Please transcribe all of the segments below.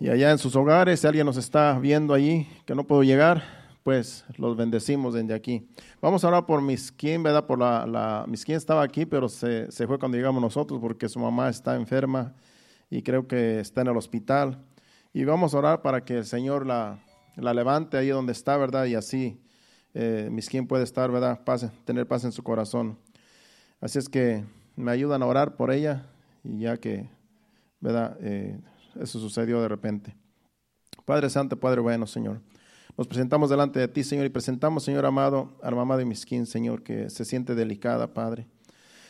Y allá en sus hogares, si alguien nos está viendo allí que no puedo llegar, pues los bendecimos desde aquí. Vamos a orar por Miskin, ¿verdad? Por la, la Miskin estaba aquí, pero se, se fue cuando llegamos nosotros porque su mamá está enferma y creo que está en el hospital. Y vamos a orar para que el Señor la, la levante ahí donde está, ¿verdad? Y así eh, Miskin puede estar, ¿verdad? Paz, tener paz en su corazón. Así es que me ayudan a orar por ella y ya que, ¿verdad? Eh, eso sucedió de repente. Padre Santo, Padre bueno, Señor. Nos presentamos delante de ti, Señor, y presentamos, Señor amado, a la mamá de Miskin, Señor, que se siente delicada, Padre.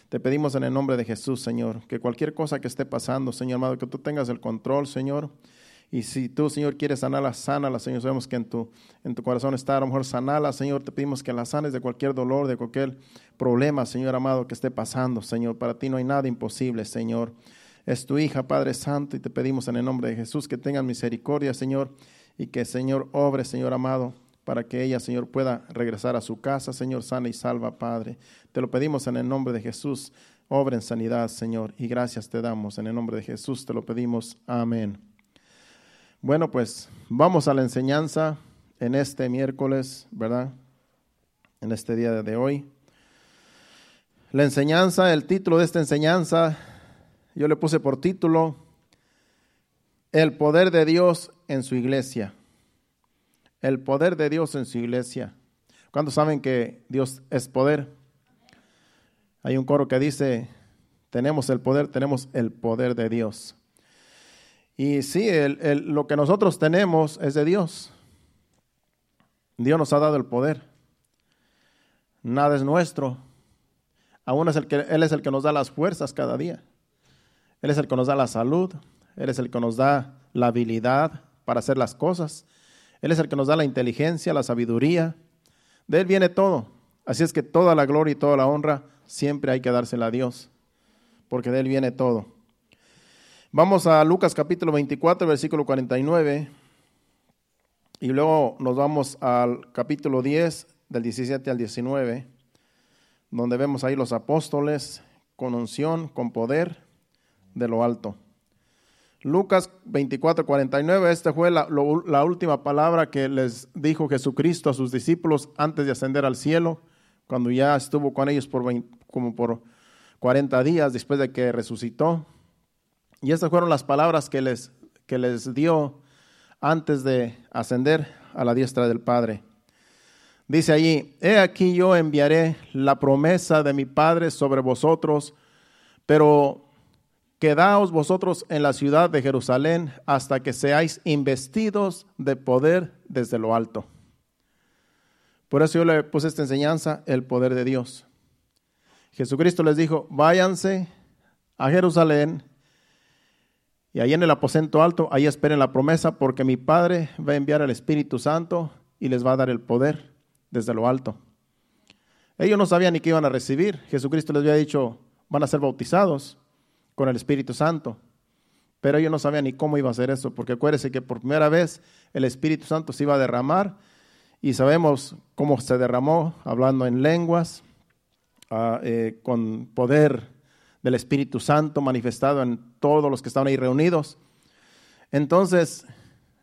Te pedimos en el nombre de Jesús, Señor, que cualquier cosa que esté pasando, Señor amado, que tú tengas el control, Señor. Y si tú, Señor, quieres sanarla, sánala, Señor. Sabemos que en tu, en tu corazón está a lo mejor sanala, Señor. Te pedimos que la sanes de cualquier dolor, de cualquier problema, Señor amado, que esté pasando, Señor. Para ti no hay nada imposible, Señor es tu hija, Padre Santo, y te pedimos en el nombre de Jesús que tengan misericordia, Señor, y que, Señor, obre, Señor amado, para que ella, Señor, pueda regresar a su casa, Señor, sana y salva, Padre. Te lo pedimos en el nombre de Jesús. Obra en sanidad, Señor, y gracias te damos. En el nombre de Jesús te lo pedimos. Amén. Bueno, pues vamos a la enseñanza en este miércoles, ¿verdad? En este día de hoy. La enseñanza, el título de esta enseñanza yo le puse por título El poder de Dios en su iglesia. El poder de Dios en su iglesia. ¿Cuántos saben que Dios es poder? Hay un coro que dice, tenemos el poder, tenemos el poder de Dios. Y sí, lo que nosotros tenemos es de Dios. Dios nos ha dado el poder. Nada es nuestro. Aún es el que, Él es el que nos da las fuerzas cada día. Él es el que nos da la salud, Él es el que nos da la habilidad para hacer las cosas, Él es el que nos da la inteligencia, la sabiduría. De Él viene todo. Así es que toda la gloria y toda la honra siempre hay que dársela a Dios, porque de Él viene todo. Vamos a Lucas capítulo 24, versículo 49, y luego nos vamos al capítulo 10, del 17 al 19, donde vemos ahí los apóstoles con unción, con poder de lo alto. Lucas 24, 49, esta fue la, última palabra que les dijo Jesucristo a sus discípulos antes de ascender al cielo, cuando ya estuvo con ellos por como por 40 días después de que resucitó. Y estas fueron las palabras que les, que les dio antes de ascender a la diestra del Padre. Dice allí, he aquí yo enviaré la promesa de mi Padre sobre vosotros, pero Quedaos vosotros en la ciudad de Jerusalén hasta que seáis investidos de poder desde lo alto. Por eso yo le puse esta enseñanza, el poder de Dios. Jesucristo les dijo, váyanse a Jerusalén y ahí en el aposento alto, ahí esperen la promesa porque mi Padre va a enviar al Espíritu Santo y les va a dar el poder desde lo alto. Ellos no sabían ni qué iban a recibir. Jesucristo les había dicho, van a ser bautizados con el Espíritu Santo. Pero ellos no sabían ni cómo iba a hacer eso, porque acuérdense que por primera vez el Espíritu Santo se iba a derramar y sabemos cómo se derramó, hablando en lenguas, ah, eh, con poder del Espíritu Santo manifestado en todos los que estaban ahí reunidos. Entonces,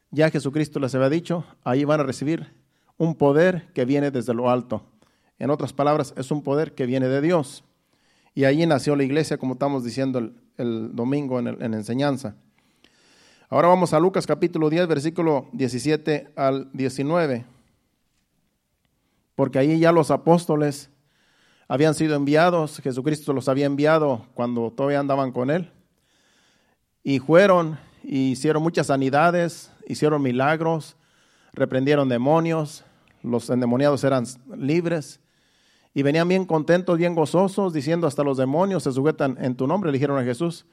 ya Jesucristo les había dicho, ahí van a recibir un poder que viene desde lo alto. En otras palabras, es un poder que viene de Dios. Y allí nació la iglesia, como estamos diciendo el domingo en, en enseñanza. Ahora vamos a Lucas capítulo 10, versículo 17 al 19. Porque ahí ya los apóstoles habían sido enviados, Jesucristo los había enviado cuando todavía andaban con él. Y fueron y hicieron muchas sanidades, hicieron milagros, reprendieron demonios, los endemoniados eran libres y venían bien contentos, bien gozosos, diciendo hasta los demonios se sujetan en tu nombre, le dijeron a Jesús.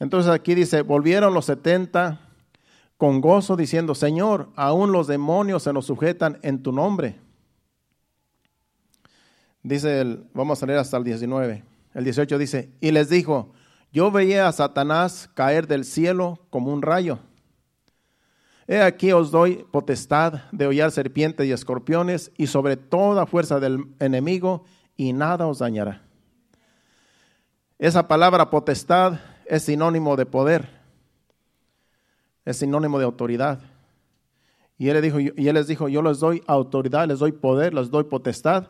Entonces aquí dice, volvieron los setenta con gozo diciendo, Señor, aún los demonios se nos sujetan en tu nombre. Dice el, vamos a leer hasta el 19. El 18 dice, y les dijo, yo veía a Satanás caer del cielo como un rayo. He aquí os doy potestad de hollar serpientes y escorpiones y sobre toda fuerza del enemigo y nada os dañará. Esa palabra potestad es sinónimo de poder. es sinónimo de autoridad. Y él, dijo, y él les dijo, yo les doy autoridad, les doy poder, les doy potestad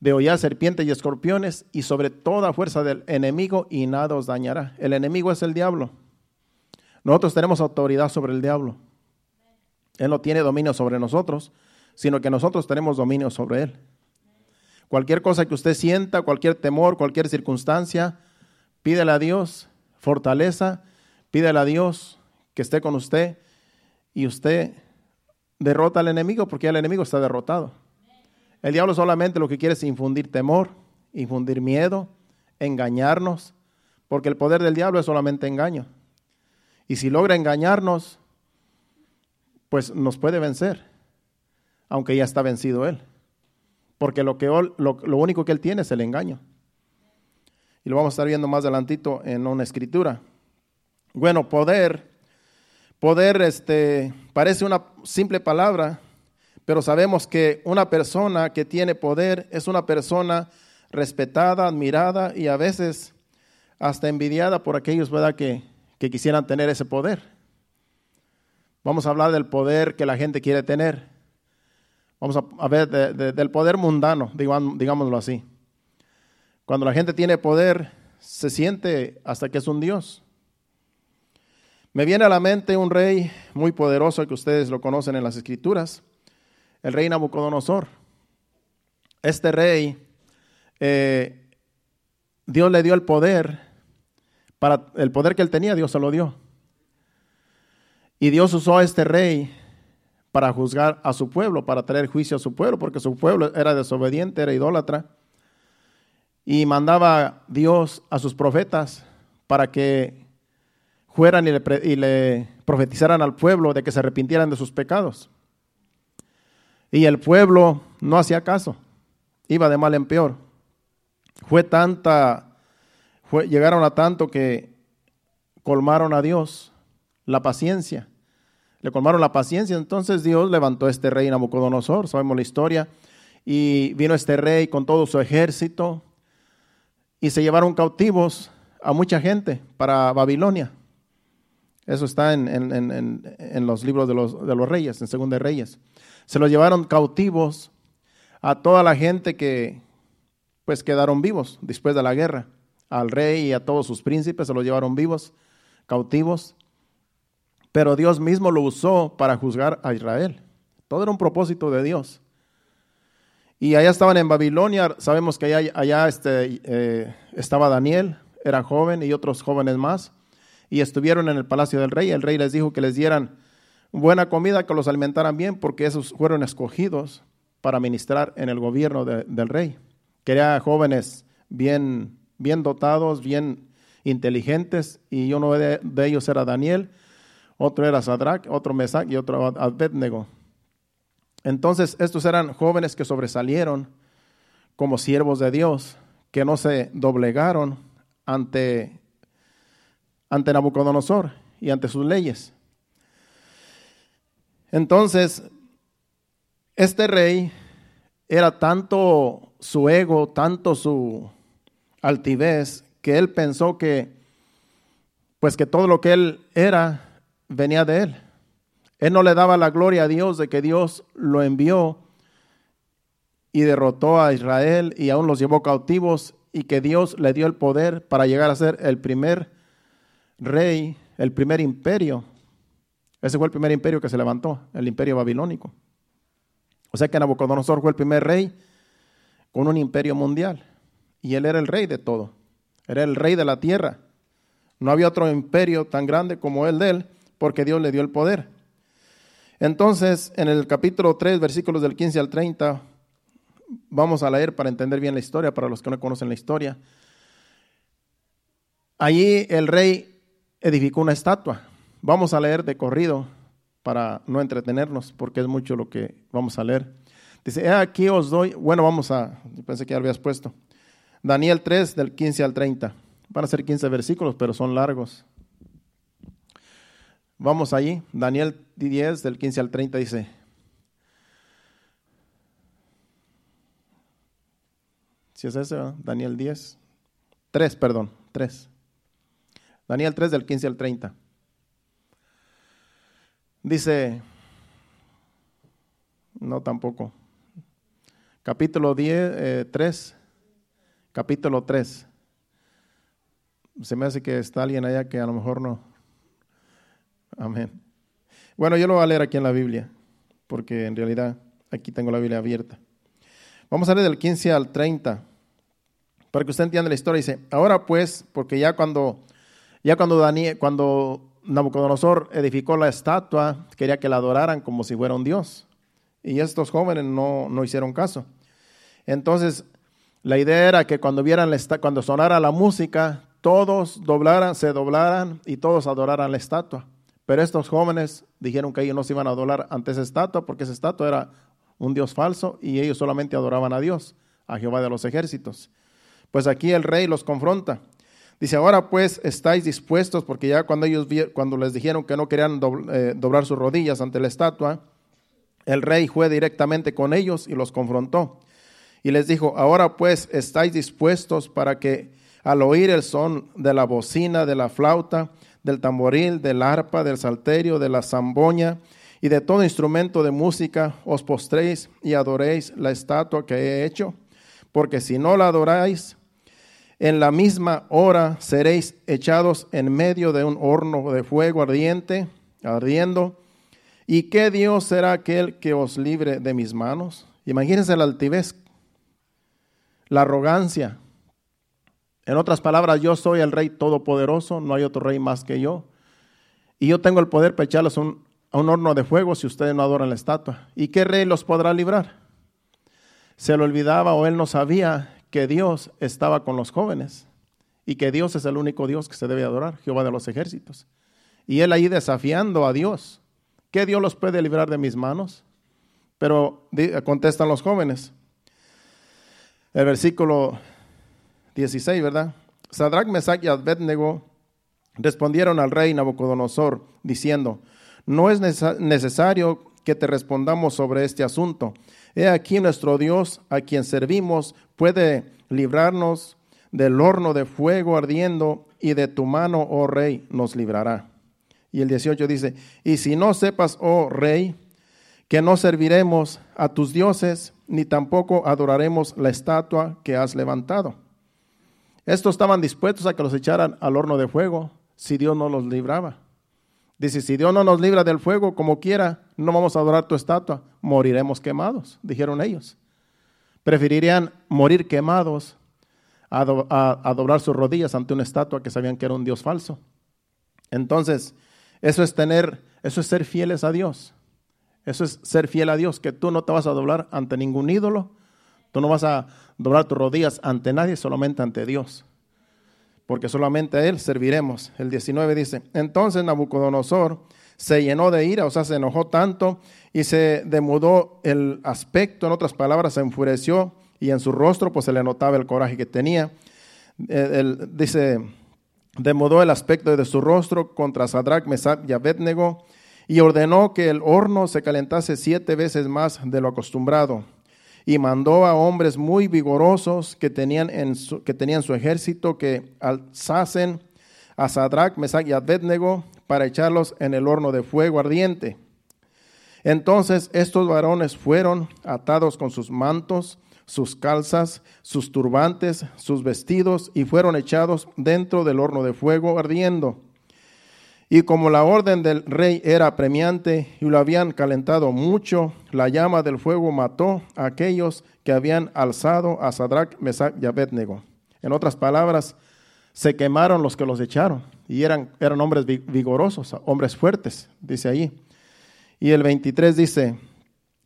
de hollar serpientes y escorpiones y sobre toda fuerza del enemigo y nada os dañará. El enemigo es el diablo. Nosotros tenemos autoridad sobre el diablo. Él no tiene dominio sobre nosotros, sino que nosotros tenemos dominio sobre él. Cualquier cosa que usted sienta, cualquier temor, cualquier circunstancia, pídele a Dios fortaleza, pídele a Dios que esté con usted y usted derrota al enemigo porque el enemigo está derrotado. El diablo solamente lo que quiere es infundir temor, infundir miedo, engañarnos, porque el poder del diablo es solamente engaño. Y si logra engañarnos, pues nos puede vencer, aunque ya está vencido él. Porque lo, que, lo, lo único que él tiene es el engaño. Y lo vamos a estar viendo más adelantito en una escritura. Bueno, poder Poder este, parece una simple palabra, pero sabemos que una persona que tiene poder es una persona respetada, admirada y a veces hasta envidiada por aquellos ¿verdad? Que, que quisieran tener ese poder. Vamos a hablar del poder que la gente quiere tener. Vamos a, ver del poder mundano, digámoslo así. Cuando la gente tiene poder, se siente hasta que es un Dios. Me viene a la mente un rey muy poderoso que ustedes lo conocen en las escrituras, el rey Nabucodonosor. Este rey, eh, Dios le dio el poder, para el poder que él tenía, Dios se lo dio. Y Dios usó a este rey para juzgar a su pueblo, para traer juicio a su pueblo, porque su pueblo era desobediente, era idólatra. Y mandaba Dios a sus profetas para que fueran y le, profetizaran al pueblo de que se arrepintieran de sus pecados. Y el pueblo no hacía caso, iba de mal en peor. Fue tanta, fue, llegaron a tanto que colmaron a Dios la paciencia. Le colmaron la paciencia, entonces Dios levantó a este rey Nabucodonosor, sabemos la historia, y vino este rey con todo su ejército y se llevaron cautivos a mucha gente para Babilonia. Eso está en, los libros de los, de los, reyes, en Segunda de Reyes. Se los llevaron cautivos a toda la gente que pues quedaron vivos después de la guerra. Al rey y a todos sus príncipes se los llevaron vivos, cautivos. Pero Dios mismo lo usó para juzgar a Israel. Todo era un propósito de Dios. Y allá estaban en Babilonia, sabemos que allá, este, eh, estaba Daniel, era joven, y otros jóvenes más y estuvieron en el palacio del rey. El rey les dijo que les dieran buena comida, que los alimentaran bien, porque esos fueron escogidos para ministrar en el gobierno del rey. Quería jóvenes bien, bien dotados, bien inteligentes, y uno de ellos era Daniel, otro era Sadrach, otro Mesac y otro Abednego. Entonces, estos eran jóvenes que sobresalieron como siervos de Dios, que no se doblegaron ante ante Nabucodonosor y ante sus leyes. Entonces, este rey era tanto su ego, tanto su altivez, que él pensó que, pues que todo lo que él era venía de él. Él no le daba la gloria a Dios de que Dios lo envió y derrotó a Israel y aún los llevó cautivos y que Dios le dio el poder para llegar a ser el primer rey, el primer imperio. Ese fue el primer imperio que se levantó, el imperio babilónico. O sea que Nabucodonosor fue el primer rey con un imperio mundial. Y él era el rey de todo. Era el rey de la tierra. No había otro imperio tan grande como el de él, porque Dios le dio el poder. Entonces, en el capítulo 3, versículos del 15 al 30, vamos a leer para entender bien la historia, para los que no conocen la historia. Allí el rey edificó una estatua. Vamos a leer de corrido para no entretenernos, porque es mucho lo que vamos a leer. Dice, aquí os doy, bueno, vamos a, pensé que ya habías puesto. Daniel 3, del 15 al 30. Van a ser 15 versículos, pero son largos. Vamos allí, Daniel 10, del 15 al 30 dice, si es ese, Daniel 10, 3, perdón, 3. Daniel 3 del 15 al 30. Dice, no tampoco, capítulo 10, 3, eh, capítulo 3. Se me hace que está alguien allá que a lo mejor no. Amén. Bueno, yo lo voy a leer aquí en la Biblia, porque en realidad aquí tengo la Biblia abierta. Vamos a leer del 15 al 30, para que usted entienda la historia. Dice, ahora pues, porque ya cuando, ya cuando, Daniel, cuando Nabucodonosor edificó la estatua, quería que la adoraran como si fuera un dios. Y estos jóvenes no, no hicieron caso. Entonces, la idea era que cuando vieran cuando sonara la música, todos doblaran, se doblaran y todos adoraran la estatua. Pero estos jóvenes dijeron que ellos no se iban a adorar ante esa estatua porque esa estatua era un dios falso y ellos solamente adoraban a Dios, a Jehová de los ejércitos. Pues aquí el rey los confronta. Dice, ahora pues estáis dispuestos, porque ya cuando ellos cuando les dijeron que no querían eh, doblar sus rodillas ante la estatua, el rey fue directamente con ellos y los confrontó. Y les dijo, ahora pues estáis dispuestos para que al oír el son de la bocina, de la flauta, del tamboril, del arpa, del salterio, de la zamboña y de todo instrumento de música, os postréis y adoréis la estatua que he hecho, porque si no la adoráis, en la misma hora seréis echados en medio de un horno de fuego ardiente, ardiendo. ¿Y qué Dios será aquel que os libre de mis manos? Imagínense la altivez, la arrogancia. En otras palabras, yo soy el rey todopoderoso, no hay otro rey más que yo. Y yo tengo el poder para echarlos a un, horno de fuego si ustedes no adoran la estatua. ¿Y qué rey los podrá librar? Se le olvidaba o él no sabía que Dios estaba con los jóvenes y que Dios es el único Dios que se debe adorar, Jehová de los ejércitos. Y él ahí desafiando a Dios. ¿Qué Dios los puede librar de mis manos? Pero contestan los jóvenes. El versículo 16, ¿verdad? Sadrach, Mesach y Abednego respondieron al rey Nabucodonosor diciendo, no es necesario que te respondamos sobre este asunto. He aquí nuestro Dios, a quien servimos, puede librarnos del horno de fuego ardiendo y de tu mano, oh rey, nos librará. Y el 18 dice, y si no sepas, oh rey, que no serviremos a tus dioses, ni tampoco adoraremos la estatua que has levantado. Estos estaban dispuestos a que los echaran al horno de fuego si Dios no los libraba. Dice, si Dios no nos libra del fuego como quiera, no vamos a adorar tu estatua, moriremos quemados, dijeron ellos. Preferirían morir quemados a, a, doblar sus rodillas ante una estatua que sabían que era un Dios falso. Entonces, eso es tener, eso es ser fieles a Dios. Eso es ser fiel a Dios, que tú no te vas a doblar ante ningún ídolo, tú no vas a doblar tus rodillas ante nadie, solamente ante Dios, porque solamente a Él serviremos. El 19 dice, entonces Nabucodonosor se llenó de ira, o sea, se enojó tanto y se demudó el aspecto, en otras palabras, se enfureció y en su rostro pues se le notaba el coraje que tenía. Él, dice, demudó el aspecto de su rostro contra Sadrach, Mesach y Abednego y ordenó que el horno se calentase siete veces más de lo acostumbrado. Y mandó a hombres muy vigorosos que tenían, en su, que tenían su ejército que alzasen a Sadrach, Mesach y Abednego para echarlos en el horno de fuego ardiente. Entonces estos varones fueron atados con sus mantos, sus calzas, sus turbantes, sus vestidos, y fueron echados dentro del horno de fuego ardiendo. Y como la orden del rey era apremiante y lo habían calentado mucho, la llama del fuego mató a aquellos que habían alzado a Sadrach, Mesach y Abednego. En otras palabras, se quemaron los que los echaron y eran, eran hombres vigorosos, hombres fuertes, dice ahí. Y el 23 dice,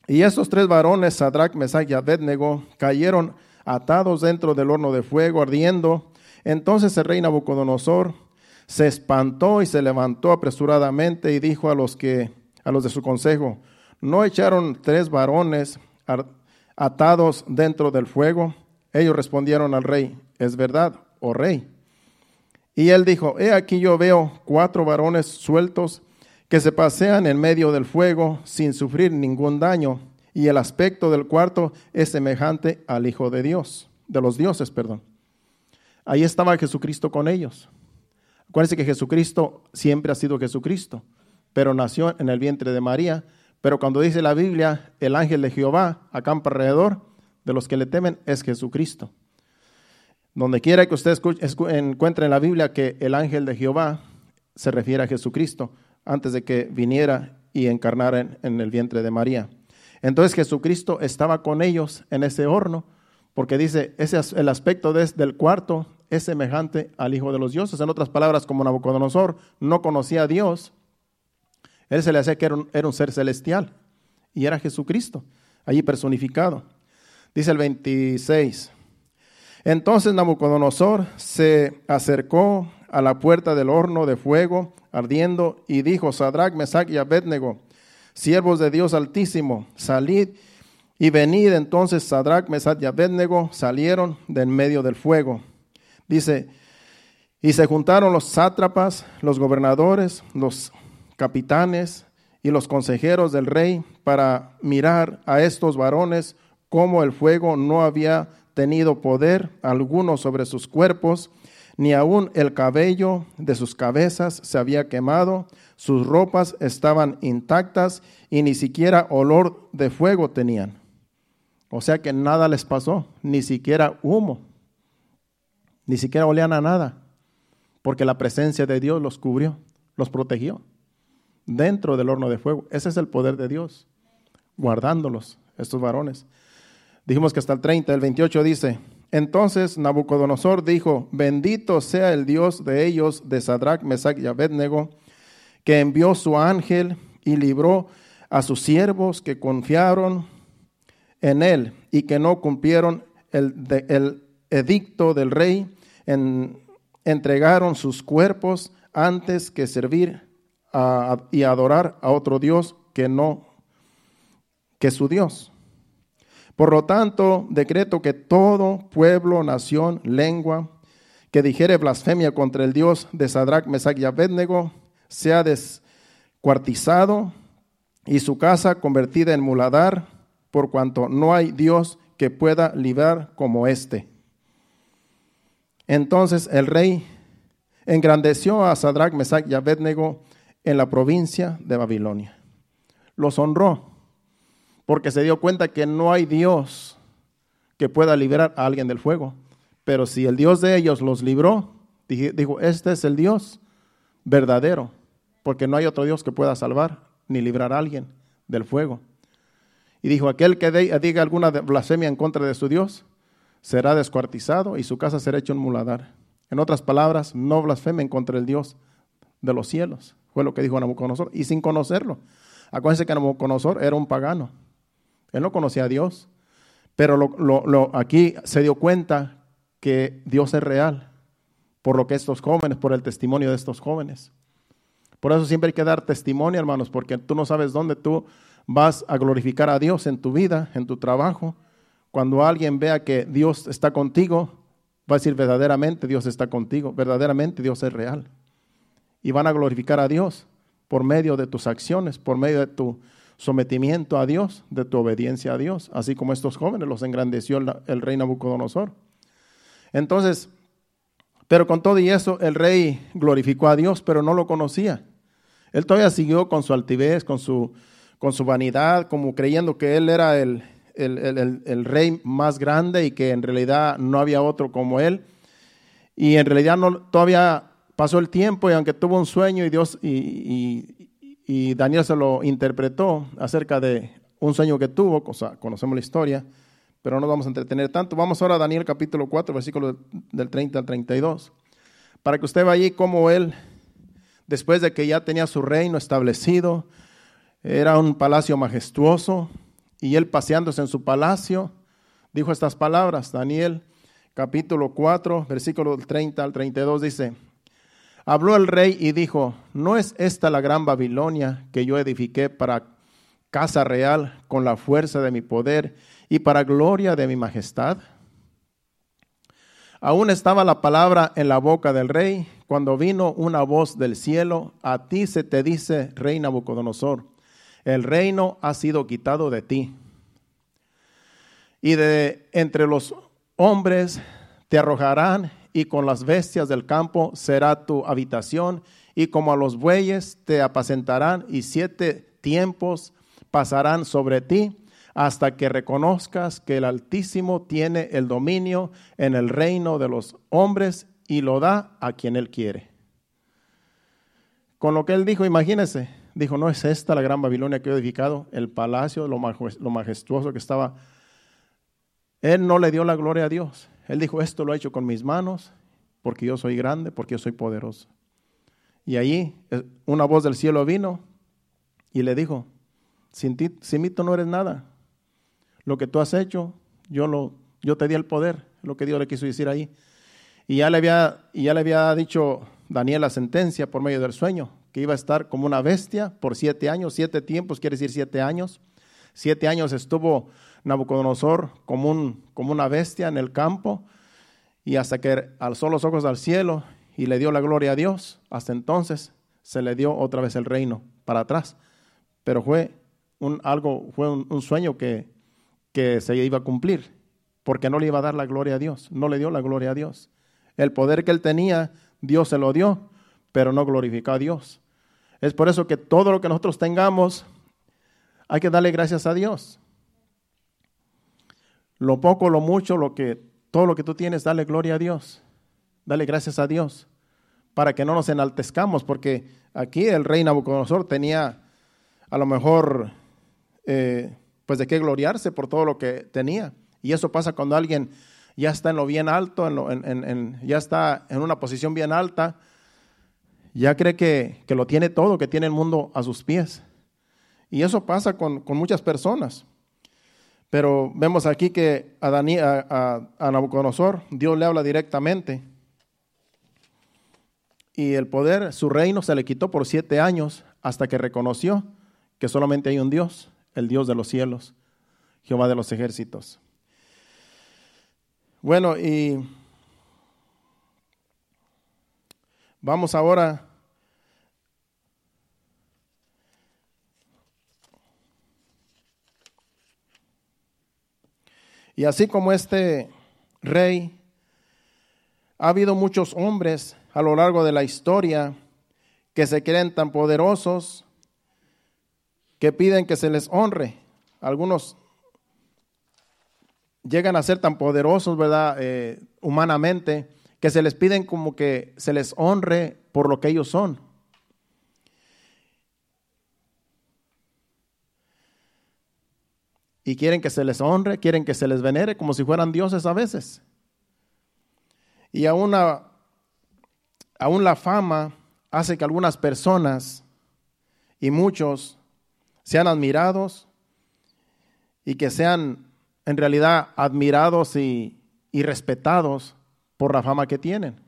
y esos tres varones, Sadrach, Mesach y Abednego, cayeron atados dentro del horno de fuego ardiendo. Entonces el rey Nabucodonosor se espantó y se levantó apresuradamente y dijo a los que a los de su consejo, ¿no echaron tres varones atados dentro del fuego? Ellos respondieron al rey, es verdad, oh rey. Y él dijo, he aquí yo veo cuatro varones sueltos que se pasean en medio del fuego sin sufrir ningún daño, y el aspecto del cuarto es semejante al Hijo de Dios, de los dioses, perdón. Ahí estaba Jesucristo con ellos. Acuérdense que Jesucristo siempre ha sido Jesucristo. pero nació en el vientre de María. Pero cuando dice la Biblia, el ángel de Jehová acampa alrededor de los que le temen, es Jesucristo. Donde quiera que usted encuentre en la Biblia que el ángel de Jehová se refiere a Jesucristo antes de que viniera y encarnara en, el vientre de María. Entonces Jesucristo estaba con ellos en ese horno, porque dice, ese, el aspecto del cuarto es semejante al Hijo de los Dioses. En otras palabras, como Nabucodonosor no conocía a Dios, él se le hacía que era un, ser celestial y era Jesucristo, allí personificado. Dice el 26. Entonces Nabucodonosor se acercó a la puerta del horno de fuego ardiendo y dijo, Sadrach, Mesach y Abednego, siervos de Dios Altísimo, salid y venid. Entonces Sadrach, Mesach y Abednego salieron de en medio del fuego. Dice, y se juntaron los sátrapas, los gobernadores, los capitanes y los consejeros del rey para mirar a estos varones como el fuego no había tenido poder alguno sobre sus cuerpos, ni aun el cabello de sus cabezas se había quemado, sus ropas estaban intactas y ni siquiera olor de fuego tenían. O sea que nada les pasó, ni siquiera humo, ni siquiera olían a nada, porque la presencia de Dios los cubrió, los protegió dentro del horno de fuego. Ese es el poder de Dios, guardándolos, estos varones. Dijimos que hasta el 30, el 28 dice, entonces Nabucodonosor dijo, bendito sea el Dios de ellos, de Sadrach, Mesach y Abednego, que envió su ángel y libró a sus siervos que confiaron en él y que no cumplieron el, el edicto del rey, en, entregaron sus cuerpos antes que servir y adorar a otro Dios que no, que su Dios. Por lo tanto, decreto que todo pueblo, nación, lengua que dijere blasfemia contra el Dios de Sadrach, Mesach y Abednego sea descuartizado y su casa convertida en muladar, por cuanto no hay Dios que pueda librar como éste. Entonces el rey engrandeció a Sadrach, Mesach y Abednego en la provincia de Babilonia. Los honró porque se dio cuenta que no hay Dios que pueda liberar a alguien del fuego. Pero si el Dios de ellos los libró, dijo, este es el Dios verdadero, porque no hay otro Dios que pueda salvar ni librar a alguien del fuego. Y dijo, aquel que diga alguna blasfemia en contra de su Dios será descuartizado y su casa será hecha un muladar. En otras palabras, no blasfemen contra el Dios de los cielos. Fue lo que dijo Nabucodonosor, y sin conocerlo. Acuérdense que Nabucodonosor era un pagano. Él no conocía a Dios, pero lo, aquí se dio cuenta que Dios es real por lo que estos jóvenes, por el testimonio de estos jóvenes. Por eso siempre hay que dar testimonio, hermanos, porque tú no sabes dónde tú vas a glorificar a Dios en tu vida, en tu trabajo. Cuando alguien vea que Dios está contigo, va a decir verdaderamente Dios está contigo, verdaderamente Dios es real. Y van a glorificar a Dios por medio de tus acciones, por medio de tu sometimiento a Dios, de tu obediencia a Dios, así como estos jóvenes los engrandeció el, rey Nabucodonosor. Entonces, pero con todo y eso, el rey glorificó a Dios, pero no lo conocía. Él todavía siguió con su altivez, con su, con su vanidad, como creyendo que él era el, el, rey más grande y que en realidad no había otro como él. Y en realidad no, todavía pasó el tiempo y aunque tuvo un sueño y Dios y, y Daniel se lo interpretó acerca de un sueño que tuvo, cosa, conocemos la historia, pero no vamos a entretener tanto. Vamos ahora a Daniel capítulo 4, versículo del 30 al 32, para que usted vea allí cómo él, después de que ya tenía su reino establecido, era un palacio majestuoso, y él paseándose en su palacio, dijo estas palabras, Daniel capítulo 4, versículo del 30 al 32, dice, Habló el rey y dijo, ¿no es esta la gran Babilonia que yo edifiqué para casa real con la fuerza de mi poder y para gloria de mi majestad? Aún estaba la palabra en la boca del rey cuando vino una voz del cielo, a ti se te dice, rey Nabucodonosor, el reino ha sido quitado de ti. Y de entre los hombres te arrojarán y con las bestias del campo será tu habitación, y como a los bueyes te apacentarán y siete tiempos pasarán sobre ti hasta que reconozcas que el Altísimo tiene el dominio en el reino de los hombres y lo da a quien él quiere. Con lo que él dijo, imagínese, dijo, no es esta la gran Babilonia que he edificado, el palacio, lo majestuoso que estaba. Él no le dio la gloria a Dios. Él dijo, esto lo he hecho con mis manos, porque yo soy grande, porque yo soy poderoso. Y allí eh, una voz del cielo vino y le dijo, sin, ti, sin mí tú no eres nada. Lo que tú has hecho, yo, lo, yo te di el poder, lo que Dios le quiso decir ahí. Y ya le había, y ya le había dicho Daniel la sentencia por medio del sueño, que iba a estar como una bestia por siete años, siete tiempos, quiere decir siete años. Siete años estuvo Nabucodonosor como, un, como una bestia en el campo y hasta que alzó los ojos al cielo y le dio la gloria a Dios, hasta entonces se le dio otra vez el reino para atrás. Pero fue un, algo, fue un, sueño que, que se iba a cumplir, porque no le iba a dar la gloria a Dios, no le dio la gloria a Dios. El poder que él tenía, Dios se lo dio, pero no glorificó a Dios. Es por eso que todo lo que nosotros tengamos, hay que darle gracias a Dios. Lo poco, lo mucho, lo que, todo lo que tú tienes, dale gloria a Dios. Dale gracias a Dios para que no nos enaltezcamos, porque aquí el rey Nabucodonosor tenía a lo mejor eh, pues de qué gloriarse por todo lo que tenía. Y eso pasa cuando alguien ya está en lo bien alto, en ya está en una posición bien alta, ya cree que, lo tiene todo, que tiene el mundo a sus pies. Y eso pasa con, muchas personas. Pero vemos aquí que a, a, a Nabucodonosor Dios le habla directamente y el poder, su reino se le quitó por siete años hasta que reconoció que solamente hay un Dios, el Dios de los cielos, Jehová de los ejércitos. Bueno, y vamos ahora Y así como este rey, ha habido muchos hombres a lo largo de la historia que se creen tan poderosos que piden que se les honre. Algunos llegan a ser tan poderosos, ¿verdad? Eh, humanamente, que se les piden como que se les honre por lo que ellos son. Y quieren que se les honre, quieren que se les venere como si fueran dioses a veces. Y aún la fama hace que algunas personas y muchos sean admirados y que sean en realidad admirados y, respetados por la fama que tienen.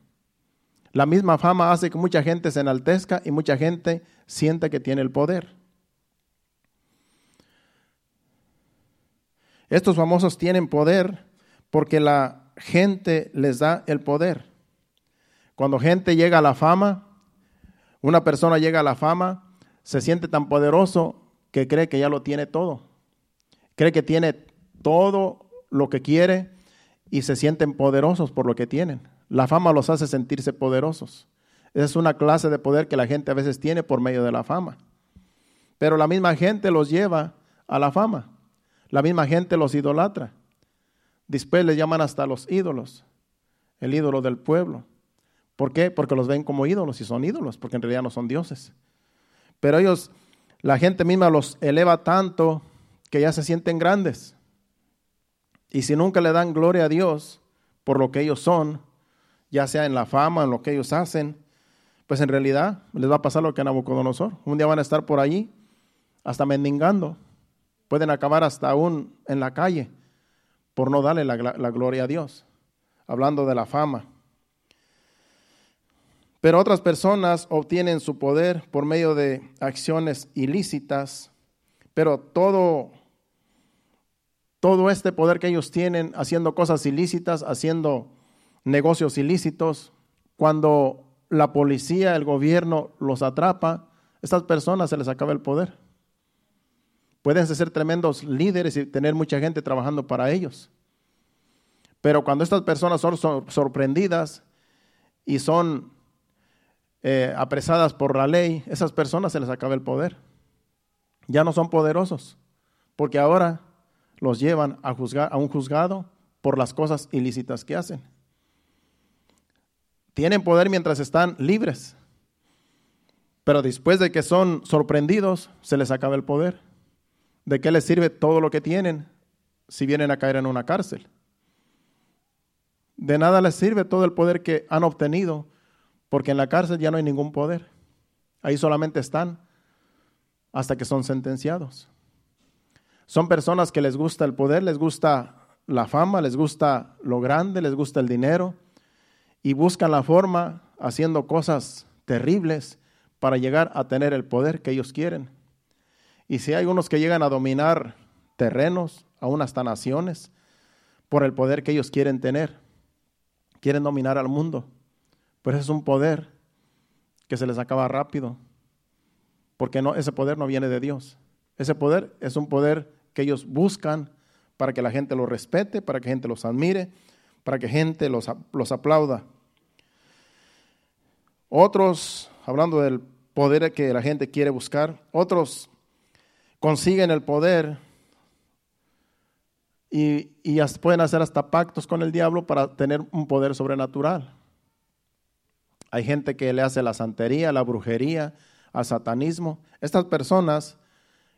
La misma fama hace que mucha gente se enaltezca y mucha gente siente que tiene el poder. Estos famosos tienen poder porque la gente les da el poder. Cuando gente llega a la fama, una persona llega a la fama, se siente tan poderoso que cree que ya lo tiene todo. Cree que tiene todo lo que quiere y se sienten poderosos por lo que tienen. La fama los hace sentirse poderosos. Es una clase de poder que la gente a veces tiene por medio de la fama. Pero la misma gente los lleva a la fama. La misma gente los idolatra. Después les llaman hasta los ídolos, el ídolo del pueblo. ¿Por qué? Porque los ven como ídolos y son ídolos, porque en realidad no son dioses. Pero ellos, la gente misma los eleva tanto que ya se sienten grandes. Y si nunca le dan gloria a Dios por lo que ellos son, ya sea en la fama, en lo que ellos hacen, pues en realidad les va a pasar lo que a Nabucodonosor. Un día van a estar por allí, hasta mendigando. Pueden acabar hasta aún en la calle por no darle la, la gloria a Dios. Hablando de la fama. Pero otras personas obtienen su poder por medio de acciones ilícitas, pero todo, todo este poder que ellos tienen haciendo cosas ilícitas, haciendo negocios ilícitos, cuando la policía, el gobierno los atrapa, estas personas se les acaba el poder. Pueden ser tremendos líderes y tener mucha gente trabajando para ellos. Pero cuando estas personas son sorprendidas y son eh, apresadas por la ley, esas personas se les acaba el poder. Ya no son poderosos, porque ahora los llevan a, juzgar, a un juzgado por las cosas ilícitas que hacen. Tienen poder mientras están libres, pero después de que son sorprendidos, se les acaba el poder. ¿De qué les sirve todo lo que tienen si vienen a caer en una cárcel? De nada les sirve todo el poder que han obtenido, porque en la cárcel ya no hay ningún poder. Ahí solamente están hasta que son sentenciados. Son personas que les gusta el poder, les gusta la fama, les gusta lo grande, les gusta el dinero y buscan la forma haciendo cosas terribles para llegar a tener el poder que ellos quieren. Y si hay unos que llegan a dominar terrenos, aún hasta naciones, por el poder que ellos quieren tener quieren dominar al mundo, pero es un poder que se les acaba rápido, porque no, ese poder no viene de Dios. Ese poder es un poder que ellos buscan para que la gente los respete, para que la gente los admire, para que gente los, los aplauda. Otros, hablando del poder que la gente quiere buscar, otros consiguen el poder y, y pueden hacer hasta pactos con el diablo para tener un poder sobrenatural. Hay gente que le hace la santería, la brujería, al satanismo. Estas personas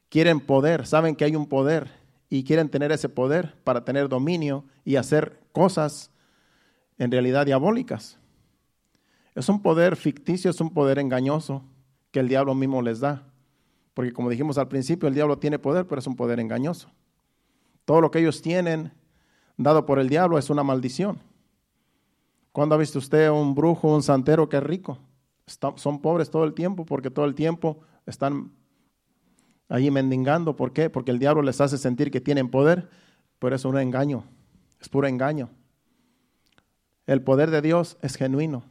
quieren poder, saben que hay un poder y quieren tener ese poder para tener dominio y hacer cosas en realidad diabólicas. Es un poder ficticio, es un poder engañoso que el diablo mismo les da. Porque como dijimos al principio, el diablo tiene poder, pero es un poder engañoso. Todo lo que ellos tienen dado por el diablo es una maldición. ¿Cuándo ha visto usted un brujo, un santero que es rico? son pobres todo el tiempo porque todo el tiempo están allí mendigando. ¿Por qué? Porque el diablo les hace sentir que tienen poder, pero es un engaño, es puro engaño. El poder de Dios es genuino.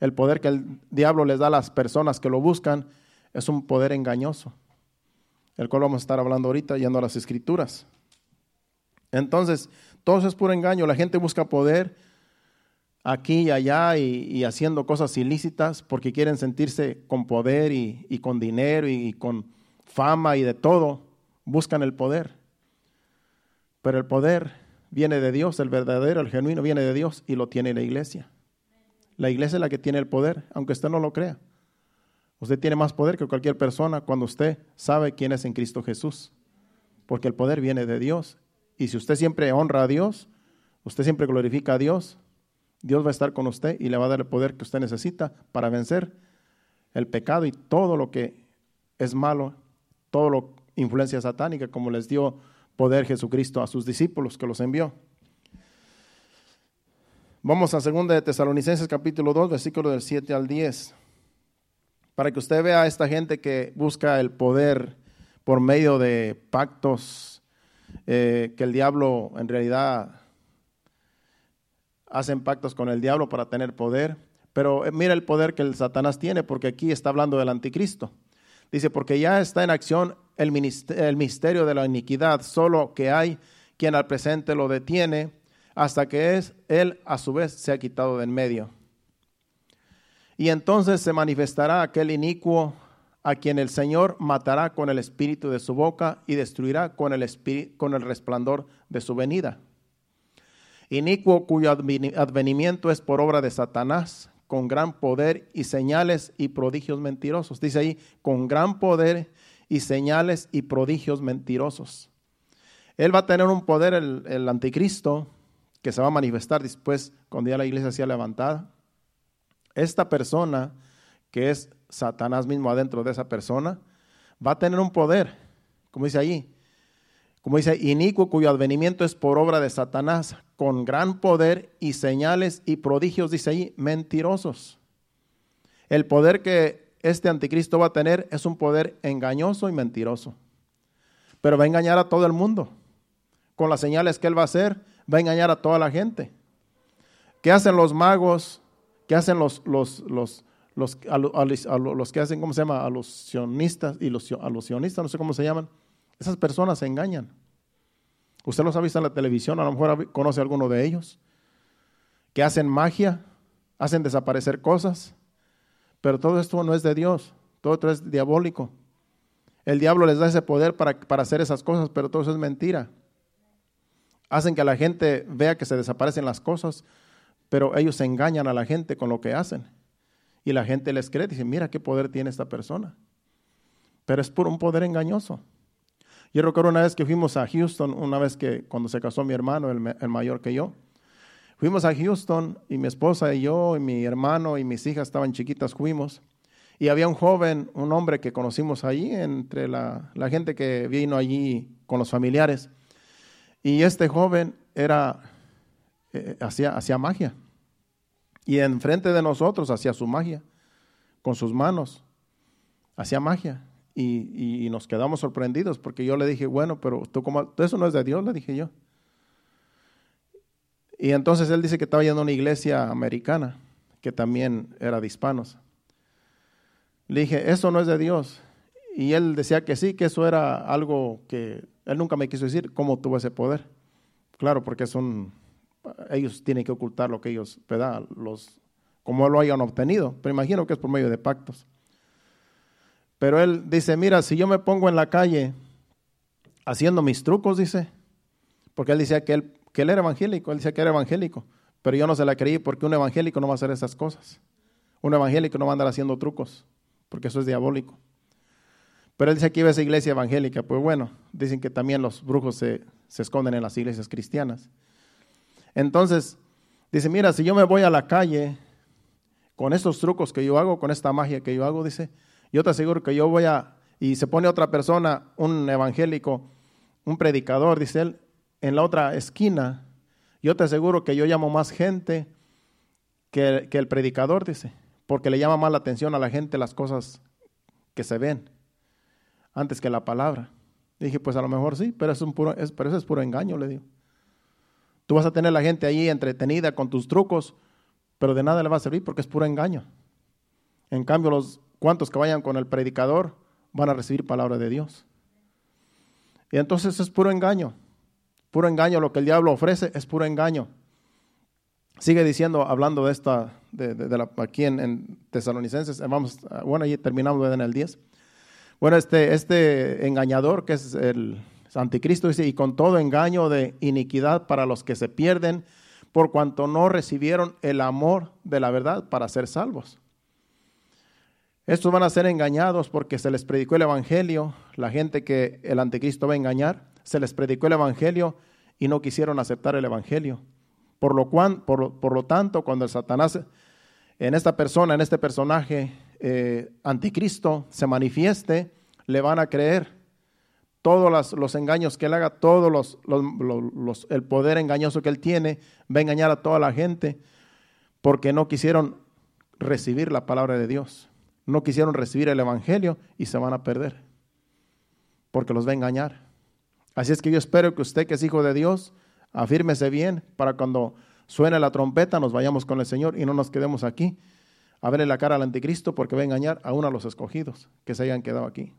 El poder que el diablo les da a las personas que lo buscan es un poder engañoso, el cual vamos a estar hablando ahorita yendo a las escrituras. Entonces, todo eso es puro engaño. La gente busca poder aquí y allá y, haciendo cosas ilícitas porque quieren sentirse con poder y, con dinero y, con fama y de todo. Buscan el poder. Pero el poder viene de Dios, el verdadero, el genuino viene de Dios y lo tiene la iglesia. La iglesia es la que tiene el poder, aunque usted no lo crea. Usted tiene más poder que cualquier persona cuando usted sabe quién es en Cristo Jesús. Porque el poder viene de Dios y si usted siempre honra a Dios, usted siempre glorifica a Dios, Dios va a estar con usted y le va a dar el poder que usted necesita para vencer el pecado y todo lo que es malo, todo lo influencia satánica, como les dio poder Jesucristo a sus discípulos que los envió. Vamos a 2 de Tesalonicenses capítulo 2, versículo del 7 al 10. Para que usted vea a esta gente que busca el poder por medio de pactos eh, que el diablo en realidad hacen pactos con el diablo para tener poder. Pero eh, mira el poder que el Satanás tiene, porque aquí está hablando del anticristo. Dice, porque ya está en acción el, el misterio de la iniquidad, solo que hay quien al presente lo detiene hasta que es, él a su vez se ha quitado de en medio. Y entonces se manifestará aquel inicuo a quien el Señor matará con el espíritu de su boca y destruirá con el, con el resplandor de su venida. Inicuo cuyo advenimiento es por obra de Satanás, con gran poder y señales y prodigios mentirosos. Dice ahí, con gran poder y señales y prodigios mentirosos. Él va a tener un poder, el, el anticristo, que se va a manifestar después cuando ya la iglesia sea levantada. Esta persona que es Satanás mismo adentro de esa persona, va a tener un poder, como dice ahí, como dice, inicuo cuyo advenimiento es por obra de Satanás, con gran poder y señales y prodigios, dice ahí, mentirosos. El poder que este anticristo va a tener es un poder engañoso y mentiroso, pero va a engañar a todo el mundo. Con las señales que él va a hacer, va a engañar a toda la gente. ¿Qué hacen los magos? ¿Qué hacen los, los, los, los, los que hacen, ¿cómo se llama? A los sionistas y los, a los sionistas, no sé cómo se llaman. Esas personas se engañan. Usted los ha visto en la televisión, a lo mejor conoce a alguno de ellos, que hacen magia, hacen desaparecer cosas, Pero todo esto no es de Dios, todo esto es diabólico. El diablo les da ese poder para, para hacer esas cosas, pero todo eso es mentira. Hacen que la gente vea que se desaparecen las cosas, pero ellos engañan a la gente con lo que hacen. Y la gente les cree, dice, mira qué poder tiene esta persona. Pero es por un poder engañoso. Yo recuerdo una vez que fuimos a Houston, una vez que cuando se casó mi hermano, el, el mayor que yo, fuimos a Houston y mi esposa y yo y mi hermano y mis hijas estaban chiquitas, fuimos. Y había un joven, un hombre que conocimos allí, entre la, gente que vino allí con los familiares. Y este joven era, eh, hacía, hacía magia. Y enfrente de nosotros hacía su magia, con sus manos. Hacía magia. Y, nos quedamos sorprendidos porque yo le dije, bueno, pero tú como, eso no es de Dios, le dije yo. Y entonces él dice que estaba yendo a una iglesia americana, que también era de hispanos. Le dije, eso no es de Dios. Y él decía que sí, que eso era algo que él nunca me quiso decir cómo tuvo ese poder. Claro, porque son, ellos tienen que ocultar lo que ellos, ¿verdad? Los, como lo hayan obtenido. Pero imagino que es por medio de pactos. Pero él dice, mira, si yo me pongo en la calle haciendo mis trucos, dice, porque él decía que él, que él era evangélico, él decía que era evangélico, pero yo no se la creí porque un evangélico no va a hacer esas cosas. Un evangélico no va a andar haciendo trucos porque eso es diabólico. Pero él dice que iba a esa iglesia evangélica. Pues bueno, dicen que también los brujos se, esconden en las iglesias cristianas. Entonces, dice, mira, si yo me voy a la calle con estos trucos que yo hago, con esta magia que yo hago, dice, yo te aseguro que yo voy a, y se pone otra persona, un evangélico, un predicador, dice él, en la otra esquina, yo te aseguro que yo llamo más gente que, que el predicador, dice porque le llama más la atención a la gente las cosas que se ven antes que la palabra. Dije, pues a lo mejor sí, pero, es un puro, pero eso es puro engaño, le digo. Tú vas a tener la gente ahí entretenida con tus trucos, pero de nada le va a servir porque es puro engaño. En cambio, los cuantos que vayan con el predicador van a recibir palabra de Dios. Y entonces es puro engaño. Puro engaño. Lo que el diablo ofrece es puro engaño. Sigue diciendo, hablando de esta, de, la, aquí en, Tesalonicenses, eh, vamos, ah, bueno, ahí terminamos en el 10. Bueno, este, este engañador que es el anticristo dice, y con todo engaño de iniquidad para los que se pierden, por cuanto no recibieron el amor de la verdad para ser salvos. Estos van a ser engañados porque se les predicó el Evangelio, la gente que el anticristo va a engañar, se les predicó el Evangelio y no quisieron aceptar el Evangelio. Por lo, cual, por, lo tanto, cuando el Satanás en esta persona, en este personaje eh, anticristo se manifieste, le van a creer todos los, engaños que él haga, todos los, el poder engañoso que él tiene, va a engañar a toda la gente porque no quisieron recibir la palabra de Dios, no quisieron recibir el Evangelio y se van a perder porque los va a engañar. Así es que yo espero que usted que es hijo de Dios, afírmese bien para cuando suene la trompeta nos vayamos con el Señor y no nos quedemos aquí a verle la cara al anticristo porque va a engañar a uno de los escogidos que se hayan quedado aquí.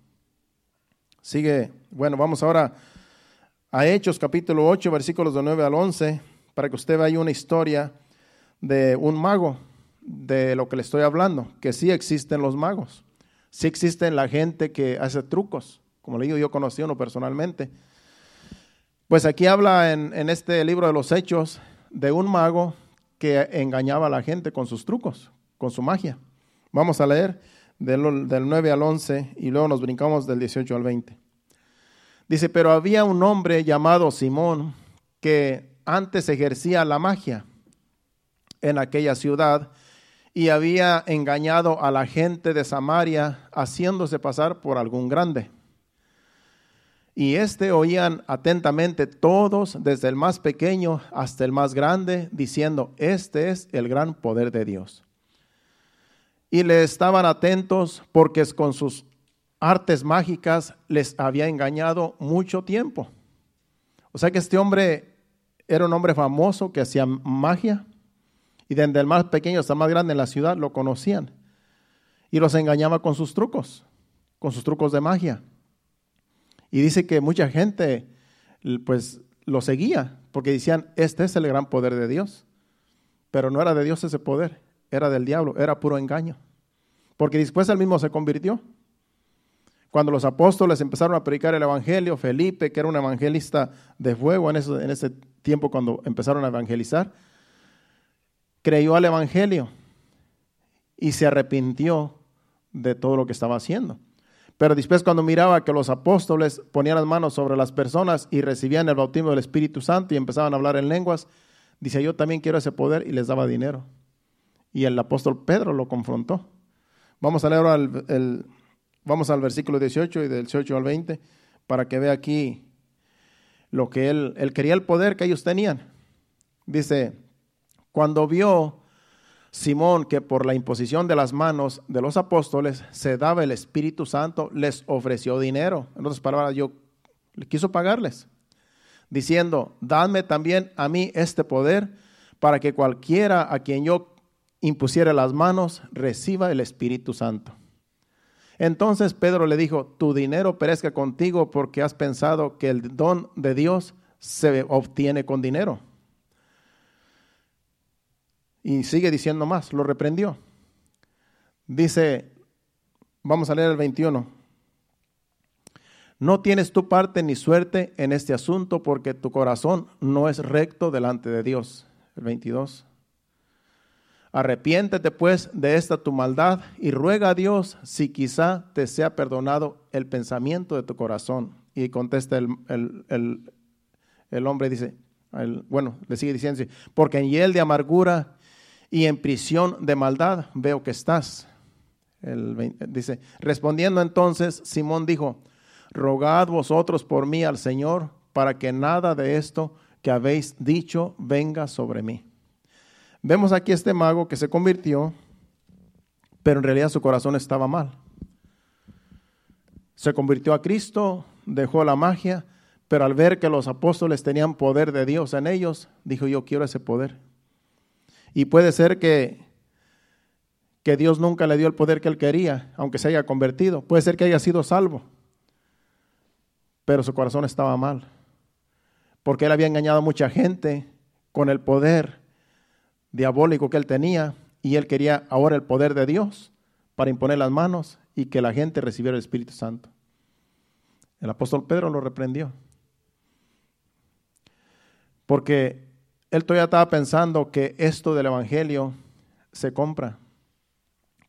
Sigue, bueno, vamos ahora a Hechos capítulo 8, versículos de 9 al 11, para que usted vea una historia de un mago, de lo que le estoy hablando, que sí existen los magos, sí existen la gente que hace trucos, como le digo, yo conocí uno personalmente, pues aquí habla en, este libro de los Hechos de un mago que engañaba a la gente con sus trucos, con su magia. Vamos a leer del, del 9 al 11 y luego nos brincamos del 18 al 20. Dice, pero había un hombre llamado Simón que antes ejercía la magia en aquella ciudad y había engañado a la gente de Samaria haciéndose pasar por algún grande. Y este oían atentamente todos, desde el más pequeño hasta el más grande, diciendo, este es el gran poder de Dios. Y le estaban atentos porque con sus artes mágicas les había engañado mucho tiempo. O sea que este hombre era un hombre famoso que hacía magia y desde el más pequeño hasta el más grande en la ciudad lo conocían. Y los engañaba con sus trucos, con sus trucos de magia. Y dice que mucha gente pues lo seguía porque decían, este es el gran poder de Dios. Pero no era de Dios ese poder, era del diablo, era puro engaño. porque después él mismo se convirtió. Cuando los apóstoles empezaron a predicar el Evangelio, Felipe, que era un evangelista de fuego en ese, en ese tiempo cuando empezaron a evangelizar, creyó al Evangelio y se arrepintió de todo lo que estaba haciendo. Pero después cuando miraba que los apóstoles ponían las manos sobre las personas y recibían el bautismo del Espíritu Santo y empezaban a hablar en lenguas, dice, yo también quiero ese poder y les daba dinero. Y el apóstol Pedro lo confrontó. Vamos a leer ahora el, vamos al versículo 18 y del 18 al 20 para que vea aquí lo que él, él quería el poder que ellos tenían. Dice, cuando vio Simón que por la imposición de las manos de los apóstoles se daba el Espíritu Santo, les ofreció dinero. En otras palabras, yo quiso pagarles, diciendo, dadme también a mí este poder para que cualquiera a quien yo impusiera las manos reciba el Espíritu Santo. Entonces Pedro le dijo, tu dinero perezca contigo porque has pensado que el don de Dios se obtiene con dinero. Y sigue diciendo más, lo reprendió. Dice, vamos a leer el 21. No tienes tu parte ni suerte en este asunto porque tu corazón no es recto delante de Dios. El 22. Arrepiéntete pues de esta tu maldad y ruega a Dios si quizá te sea perdonado el pensamiento de tu corazón. Y contesta el, el, el, hombre, dice, bueno, le sigue diciendo, porque en hiel de amargura y en prisión de maldad veo que estás. dice, respondiendo entonces, Simón dijo, rogad vosotros por mí al Señor para que nada de esto que habéis dicho venga sobre mí. Vemos aquí este mago que se convirtió, pero en realidad su corazón estaba mal. Se convirtió a Cristo, dejó la magia, pero al ver que los apóstoles tenían poder de Dios en ellos, dijo, yo quiero ese poder. Y puede ser que, que Dios nunca le dio el poder que él quería, aunque se haya convertido. Puede ser que haya sido salvo, pero su corazón estaba mal, porque él había engañado a mucha gente con el poder diabólico que él tenía y él quería ahora el poder de Dios para imponer las manos y que la gente recibiera el Espíritu Santo. El apóstol Pedro lo reprendió. Porque él todavía estaba pensando que esto del Evangelio se compra,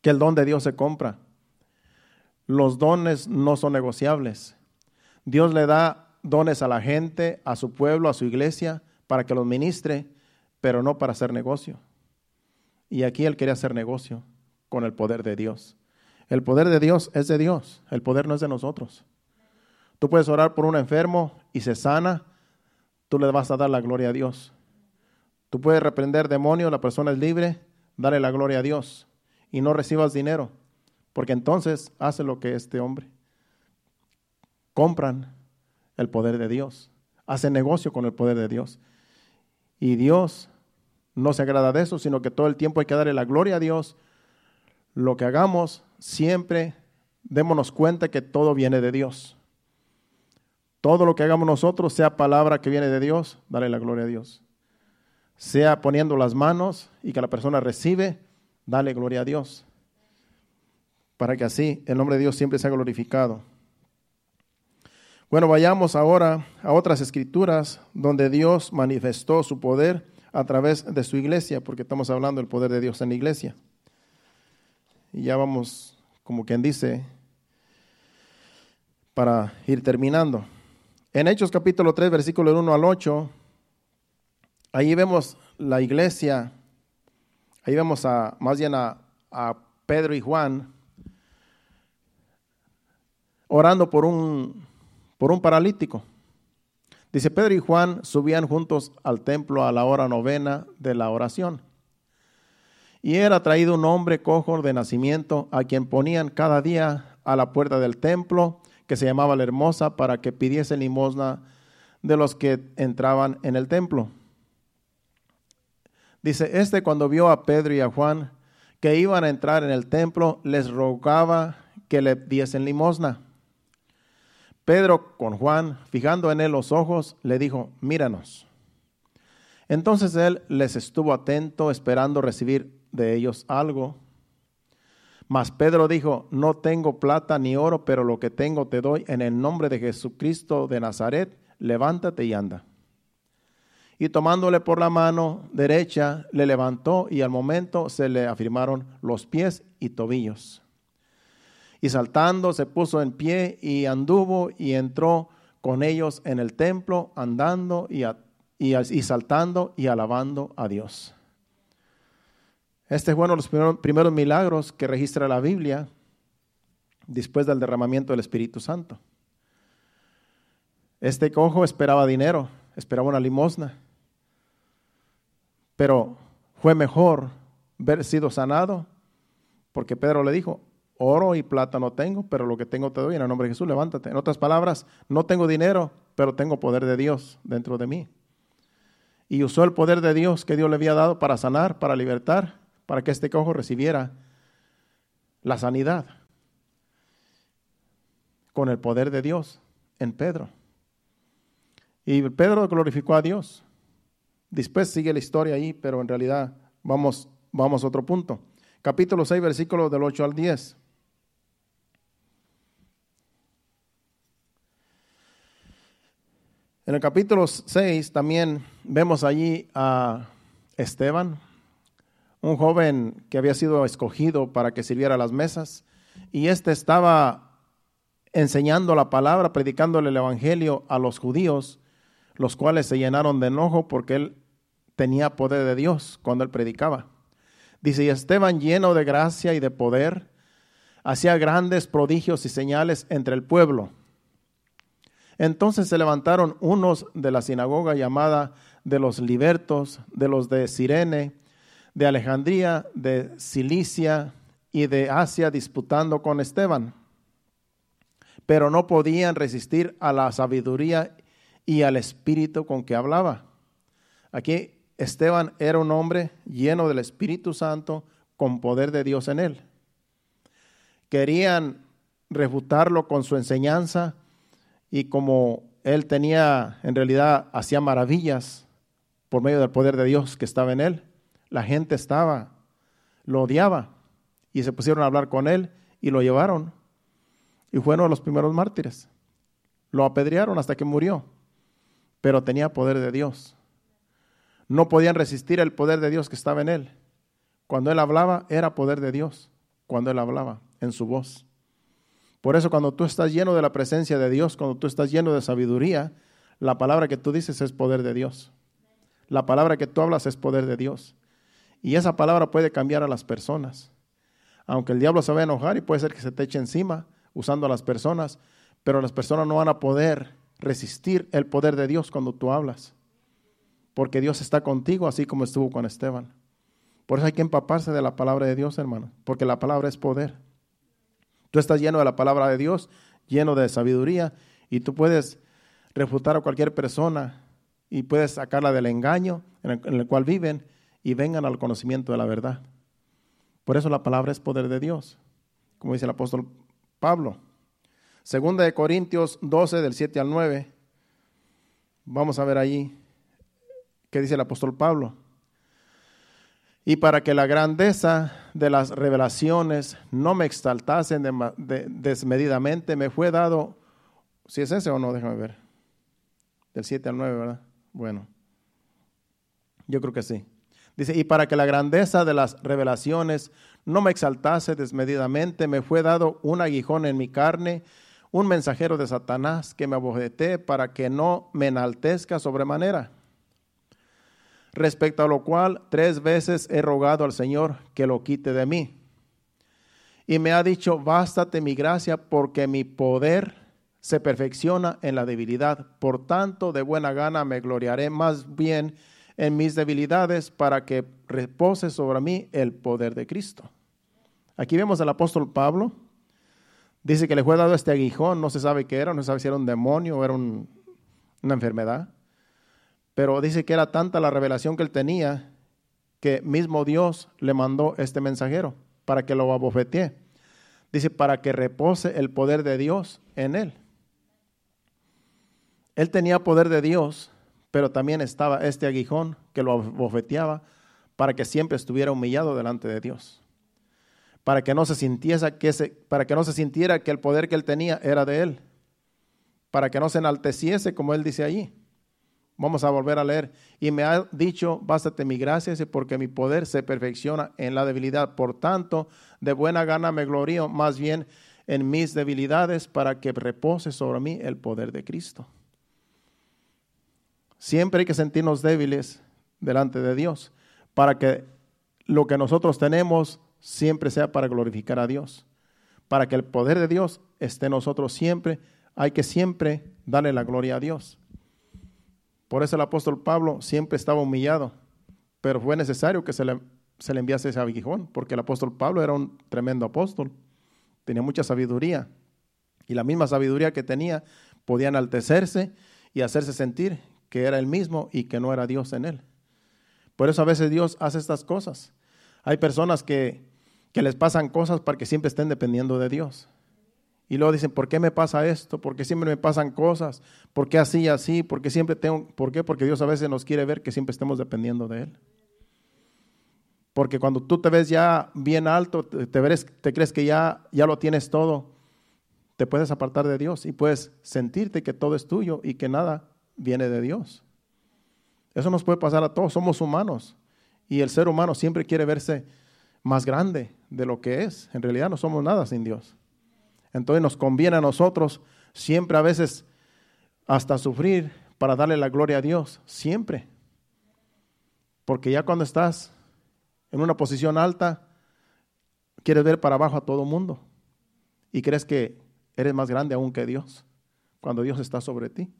que el don de Dios se compra. Los dones no son negociables. Dios le da dones a la gente, a su pueblo, a su iglesia, para que los ministre, pero no para hacer negocio. Y aquí él quería hacer negocio con el poder de Dios. El poder de Dios es de Dios, el poder no es de nosotros. Tú puedes orar por un enfermo y se sana, tú le vas a dar la gloria a Dios. Tú puedes reprender demonios, la persona es libre, dale la gloria a Dios y no recibas dinero, porque entonces hace lo que este hombre. Compran el poder de Dios, hacen negocio con el poder de Dios. Y Dios no se agrada de eso, sino que todo el tiempo hay que darle la gloria a Dios. Lo que hagamos, siempre démonos cuenta que todo viene de Dios. Todo lo que hagamos nosotros, sea palabra que viene de Dios, dale la gloria a Dios sea poniendo las manos y que la persona recibe, dale gloria a Dios. Para que así el nombre de Dios siempre sea glorificado. Bueno, vayamos ahora a otras escrituras donde Dios manifestó su poder a través de su iglesia, porque estamos hablando del poder de Dios en la iglesia. Y ya vamos, como quien dice, para ir terminando. En Hechos capítulo 3, versículo 1 al 8, Ahí vemos la iglesia, ahí vemos a, más bien a, a Pedro y Juan orando por un, por un paralítico. Dice, Pedro y Juan subían juntos al templo a la hora novena de la oración. Y era traído un hombre cojo de nacimiento a quien ponían cada día a la puerta del templo, que se llamaba la Hermosa, para que pidiese limosna de los que entraban en el templo. Dice, este cuando vio a Pedro y a Juan que iban a entrar en el templo, les rogaba que le diesen limosna. Pedro con Juan, fijando en él los ojos, le dijo, míranos. Entonces él les estuvo atento, esperando recibir de ellos algo. Mas Pedro dijo, no tengo plata ni oro, pero lo que tengo te doy en el nombre de Jesucristo de Nazaret, levántate y anda. Y tomándole por la mano derecha, le levantó y al momento se le afirmaron los pies y tobillos. Y saltando se puso en pie y anduvo y entró con ellos en el templo, andando y, y saltando y alabando a Dios. Este es uno de los primeros, milagros que registra la Biblia después del derramamiento del Espíritu Santo. Este cojo esperaba dinero, esperaba una limosna, pero fue mejor haber sido sanado porque Pedro le dijo, oro y plata no tengo, pero lo que tengo te doy en el nombre de Jesús, levántate. En otras palabras, no tengo dinero, pero tengo poder de Dios dentro de mí. Y usó el poder de Dios que Dios le había dado para sanar, para libertar para que este cojo recibiera la sanidad con el poder de Dios en Pedro. Y Pedro glorificó a Dios. Después sigue la historia ahí, pero en realidad vamos, vamos a otro punto. Capítulo 6, versículos del 8 al 10. En el capítulo 6 también vemos allí a Esteban, un joven que había sido escogido para que sirviera las mesas, y éste estaba enseñando la palabra, predicándole el evangelio a los judíos, los cuales se llenaron de enojo porque él tenía poder de Dios cuando él predicaba. Dice, y Esteban lleno de gracia y de poder, hacía grandes prodigios y señales entre el pueblo. Entonces se levantaron unos de la sinagoga llamada de los libertos, de los de Sirene, de Alejandría, de Cilicia y de Asia disputando con Esteban, pero no podían resistir a la sabiduría y al espíritu con que hablaba. Aquí Esteban era un hombre lleno del Espíritu Santo con poder de Dios en él. Querían refutarlo con su enseñanza y como él tenía, en realidad, hacía maravillas por medio del poder de Dios que estaba en él, la gente estaba, lo odiaba y se pusieron a hablar con él y lo llevaron. Y fue uno de los primeros mártires. Lo apedrearon hasta que murió, pero tenía poder de Dios. No podían resistir el poder de Dios que estaba en él. Cuando él hablaba, era poder de Dios. Cuando él hablaba, en su voz. Por eso cuando tú estás lleno de la presencia de Dios, cuando tú estás lleno de sabiduría, la palabra que tú dices es poder de Dios. La palabra que tú hablas es poder de Dios. Y esa palabra puede cambiar a las personas. Aunque el diablo se va a enojar y puede ser que se te eche encima usando a las personas, pero las personas no van a poder resistir el poder de Dios cuando tú hablas. Porque Dios está contigo así como estuvo con Esteban. Por eso hay que empaparse de la palabra de Dios, hermano, porque la palabra es poder. Tú estás lleno de la palabra de Dios, lleno de sabiduría, y tú puedes refutar a cualquier persona y puedes sacarla del engaño en el cual viven y vengan al conocimiento de la verdad. Por eso la palabra es poder de Dios, como dice el apóstol Pablo. Segunda de Corintios 12, del 7 al 9. Vamos a ver ahí qué dice el apóstol Pablo. Y para que la grandeza de las revelaciones no me exaltasen desmedidamente, me fue dado, si es ese o no, déjame ver, del 7 al 9, ¿verdad? Bueno, yo creo que sí. Dice, y para que la grandeza de las revelaciones no me exaltase desmedidamente, me fue dado un aguijón en mi carne, un mensajero de Satanás que me abojete para que no me enaltezca sobremanera. Respecto a lo cual, tres veces he rogado al Señor que lo quite de mí. Y me ha dicho, bástate mi gracia porque mi poder se perfecciona en la debilidad. Por tanto, de buena gana me gloriaré más bien en mis debilidades para que repose sobre mí el poder de Cristo. Aquí vemos al apóstol Pablo. Dice que le fue dado este aguijón, no se sabe qué era, no se sabe si era un demonio o era una enfermedad. Pero dice que era tanta la revelación que él tenía que mismo Dios le mandó este mensajero para que lo abofetee. Dice, para que repose el poder de Dios en él. Él tenía poder de Dios pero también estaba este aguijón que lo bofeteaba para que siempre estuviera humillado delante de Dios, para que no se sintiese que para que no se sintiera que el poder que él tenía era de él, para que no se enalteciese como él dice allí. Vamos a volver a leer. Y me ha dicho, bástate mi gracia, porque mi poder se perfecciona en la debilidad. Por tanto, de buena gana me glorío más bien en mis debilidades para que repose sobre mí el poder de Cristo. Siempre hay que sentirnos débiles delante de Dios para que lo que nosotros tenemos siempre sea para glorificar a Dios. Para que el poder de Dios esté en nosotros siempre, hay que siempre darle la gloria a Dios. Por eso el apóstol Pablo siempre estaba humillado, pero fue necesario que se le, se le enviase ese aguijón, porque el apóstol Pablo era un tremendo apóstol, tenía mucha sabiduría, y la misma sabiduría que tenía podía enaltecerse y hacerse sentir que era el mismo y que no era Dios en él. Por eso a veces Dios hace estas cosas. Hay personas que, que les pasan cosas para que siempre estén dependiendo de Dios. Y luego dicen, ¿por qué me pasa esto? ¿Por qué siempre me pasan cosas? ¿Por qué así y así? ¿Por qué siempre tengo? ¿Por qué? Porque Dios a veces nos quiere ver que siempre estemos dependiendo de Él. Porque cuando tú te ves ya bien alto, te, te crees que ya, ya lo tienes todo, te puedes apartar de Dios y puedes sentirte que todo es tuyo y que nada viene de Dios. Eso nos puede pasar a todos, somos humanos. Y el ser humano siempre quiere verse más grande de lo que es. En realidad no somos nada sin Dios. Entonces nos conviene a nosotros siempre a veces hasta sufrir para darle la gloria a Dios, siempre. Porque ya cuando estás en una posición alta, quieres ver para abajo a todo mundo y crees que eres más grande aún que Dios, cuando Dios está sobre ti.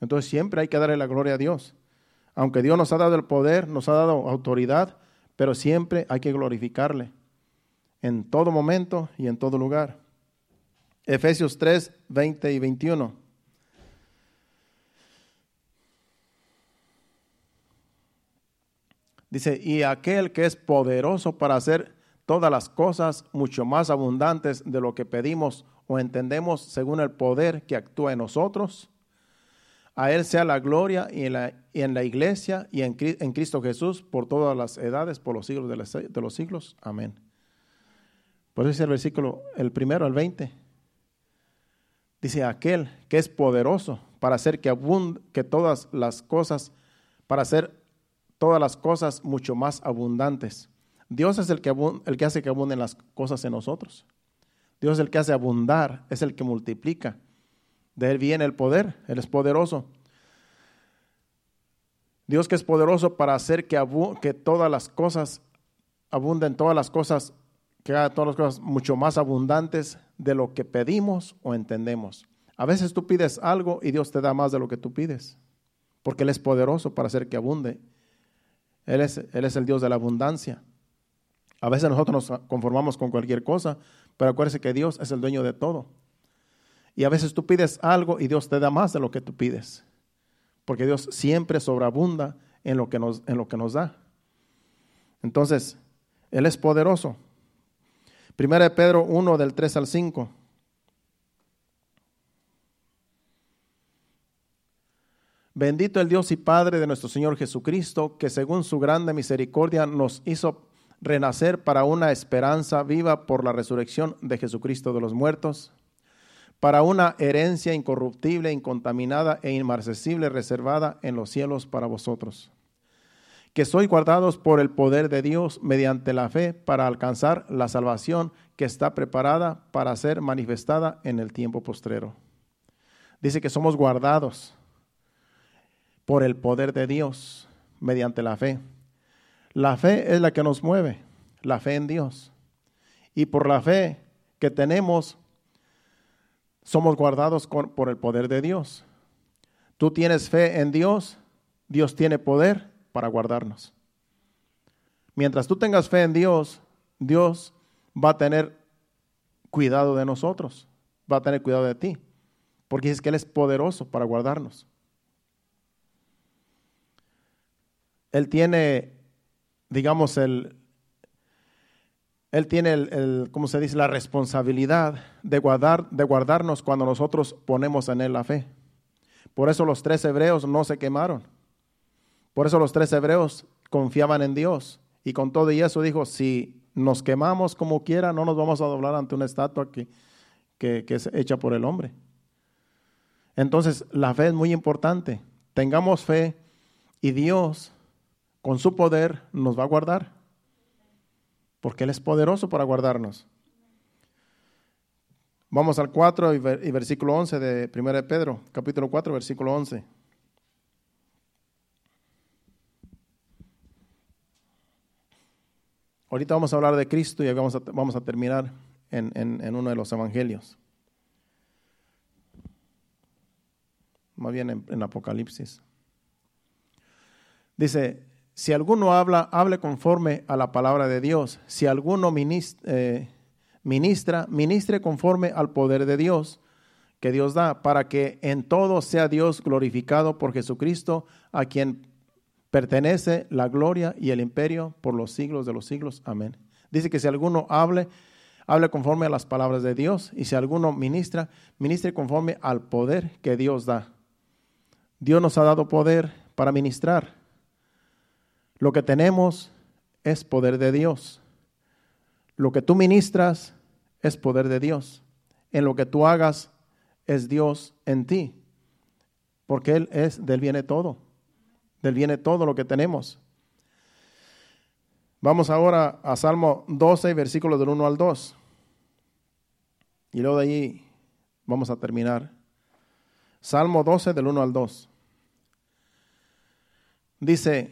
Entonces siempre hay que darle la gloria a Dios. Aunque Dios nos ha dado el poder, nos ha dado autoridad, pero siempre hay que glorificarle en todo momento y en todo lugar. Efesios 3, 20 y 21. Dice, y aquel que es poderoso para hacer todas las cosas mucho más abundantes de lo que pedimos o entendemos según el poder que actúa en nosotros. A Él sea la gloria y en la, iglesia y en, Cristo Jesús por todas las edades, por los siglos de, los siglos. Amén. Por eso dice el versículo, el primero, el 20. Dice aquel que es poderoso para hacer que, abund que todas las cosas, para hacer todas las cosas mucho más abundantes. Dios es el que, el que hace que abunden las cosas en nosotros. Dios es el que hace abundar, es el que multiplica. De Él viene el poder, Él es poderoso. Dios que es poderoso para hacer que, que todas las cosas abunden, todas las cosas, que haga todas las cosas mucho más abundantes de lo que pedimos o entendemos. A veces tú pides algo y Dios te da más de lo que tú pides, porque Él es poderoso para hacer que abunde. Él es, Él es el Dios de la abundancia. A veces nosotros nos conformamos con cualquier cosa, pero acuérdese que Dios es el dueño de todo. Y a veces tú pides algo y Dios te da más de lo que tú pides, porque Dios siempre sobreabunda en lo que nos, en lo que nos da. Entonces, Él es poderoso. Primera de Pedro 1 del 3 al 5. Bendito el Dios y Padre de nuestro Señor Jesucristo, que según su grande misericordia nos hizo renacer para una esperanza viva por la resurrección de Jesucristo de los muertos, para una herencia incorruptible, incontaminada e inmarcesible reservada en los cielos para vosotros que sois guardados por el poder de Dios mediante la fe para alcanzar la salvación que está preparada para ser manifestada en el tiempo postrero. Dice que somos guardados por el poder de Dios mediante la fe. La fe es la que nos mueve, la fe en Dios. Y por la fe que tenemos, somos guardados por el poder de Dios. Tú tienes fe en Dios, Dios tiene poder para guardarnos. Mientras tú tengas fe en Dios, Dios va a tener cuidado de nosotros, va a tener cuidado de ti, porque es que Él es poderoso para guardarnos. Él tiene, digamos, el, Él tiene, el, el ¿cómo se dice?, la responsabilidad de, guardar, de guardarnos cuando nosotros ponemos en Él la fe. Por eso los tres hebreos no se quemaron. Por eso los tres hebreos confiaban en Dios. Y con todo y eso dijo, si nos quemamos como quiera, no nos vamos a doblar ante una estatua que, que, es hecha por el hombre. Entonces, la fe es muy importante. Tengamos fe y Dios, con su poder, nos va a guardar. Porque Él es poderoso para guardarnos. Vamos al 4 y, versículo 11 de 1 de Pedro, capítulo 4, versículo 11. Ahorita vamos a hablar de Cristo y vamos a, vamos a terminar en, en, uno de los evangelios. Más bien en, Apocalipsis. Dice, si alguno habla, hable conforme a la palabra de Dios. Si alguno eh, ministra, ministre conforme al poder de Dios que Dios da, para que en todo sea Dios glorificado por Jesucristo, a quien pertenece la gloria y el imperio por los siglos de los siglos. Amén. Dice que si alguno hable, hable conforme a las palabras de Dios, y si alguno ministra, ministre conforme al poder que Dios da. Dios nos ha dado poder para ministrar. Lo que tenemos es poder de Dios. Lo que tú ministras es poder de Dios. En lo que tú hagas es Dios en ti. Porque Él es, del viene todo. Del viene todo lo que tenemos. Vamos ahora a Salmo 12, versículos del 1 al 2. Y luego de ahí vamos a terminar. Salmo 12, del 1 al 2. Dice,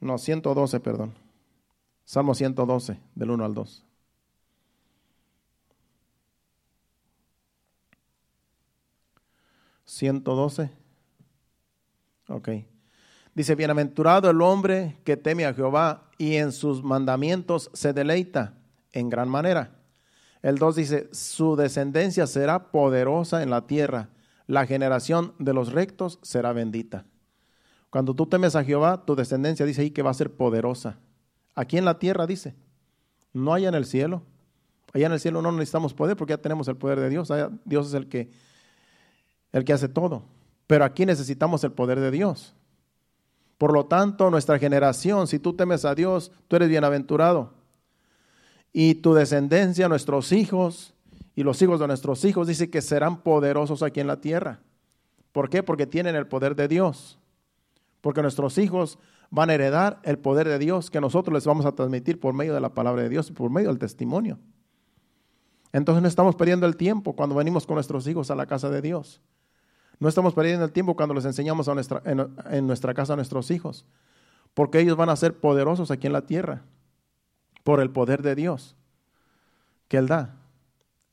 No, 112, perdón. Salmo 112, del 1 al 2. ¿112? Ok. Dice, bienaventurado el hombre que teme a Jehová y en sus mandamientos se deleita en gran manera. El 2 dice, su descendencia será poderosa en la tierra, la generación de los rectos será bendita. Cuando tú temes a Jehová, tu descendencia dice ahí que va a ser poderosa. Aquí en la tierra dice, no hay en el cielo. Allá en el cielo no necesitamos poder porque ya tenemos el poder de Dios. Dios es el que, el que hace todo. Pero aquí necesitamos el poder de Dios. Por lo tanto, nuestra generación, si tú temes a Dios, tú eres bienaventurado. Y tu descendencia, nuestros hijos y los hijos de nuestros hijos, dice que serán poderosos aquí en la tierra. ¿Por qué? Porque tienen el poder de Dios porque nuestros hijos van a heredar el poder de Dios que nosotros les vamos a transmitir por medio de la palabra de Dios y por medio del testimonio. Entonces no estamos perdiendo el tiempo cuando venimos con nuestros hijos a la casa de Dios. No estamos perdiendo el tiempo cuando les enseñamos a nuestra, en, nuestra casa a nuestros hijos, porque ellos van a ser poderosos aquí en la tierra por el poder de Dios que Él da.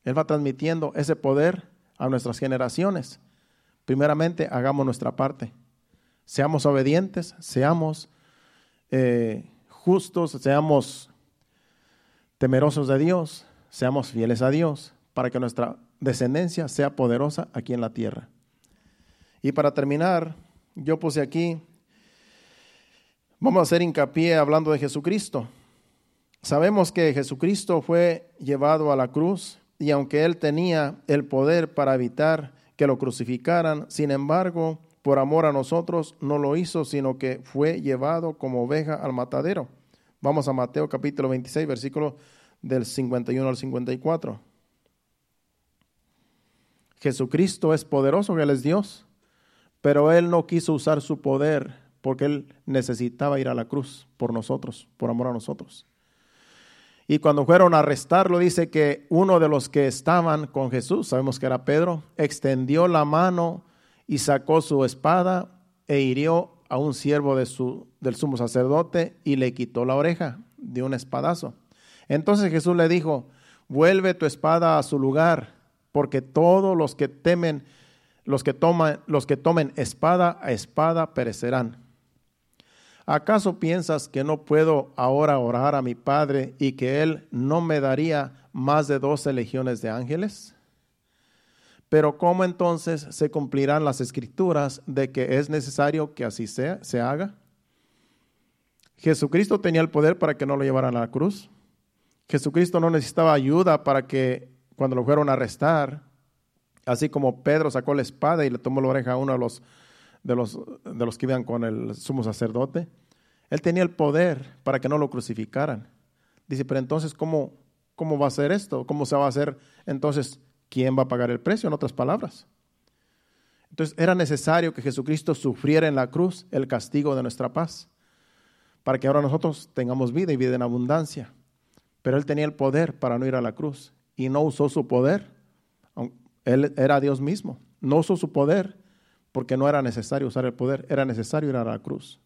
Él va transmitiendo ese poder a nuestras generaciones. Primeramente, hagamos nuestra parte. Seamos obedientes, seamos eh, justos, seamos temerosos de Dios, seamos fieles a Dios, para que nuestra descendencia sea poderosa aquí en la tierra. Y para terminar, yo puse aquí, vamos a hacer hincapié hablando de Jesucristo. Sabemos que Jesucristo fue llevado a la cruz y aunque él tenía el poder para evitar que lo crucificaran, sin embargo, por amor a nosotros no lo hizo, sino que fue llevado como oveja al matadero. Vamos a Mateo capítulo 26, versículo del 51 al 54. Jesucristo es poderoso, Él es Dios, pero Él no quiso usar su poder porque Él necesitaba ir a la cruz por nosotros, por amor a nosotros. Y cuando fueron a arrestarlo, dice que uno de los que estaban con Jesús, sabemos que era Pedro, extendió la mano y sacó su espada e hirió a un siervo del sumo sacerdote y le quitó la oreja de un espadazo. Entonces Jesús le dijo, vuelve tu espada a su lugar, porque todos los que temen, los que los que tomen espada a espada perecerán. ¿Acaso piensas que no puedo ahora orar a mi Padre y que Él no me daría más de doce legiones de ángeles? Pero ¿cómo entonces se cumplirán las escrituras de que es necesario que así sea, se haga? Jesucristo tenía el poder para que no lo llevaran a la cruz. Jesucristo no necesitaba ayuda para que cuando lo fueron a arrestar, así como Pedro sacó la espada y le tomó la oreja a uno de los, de los, de los que iban con el sumo sacerdote. Él tenía el poder para que no lo crucificaran. Dice, pero entonces, ¿cómo, cómo va a ser esto? ¿Cómo se va a hacer? Entonces, ¿quién va a pagar el precio? En otras palabras. Entonces, era necesario que Jesucristo sufriera en la cruz el castigo de nuestra paz, para que ahora nosotros tengamos vida y vida en abundancia. Pero Él tenía el poder para no ir a la cruz y no usó su poder. Él era Dios mismo. No usó su poder porque no era necesario usar el poder, era necesario ir a la cruz.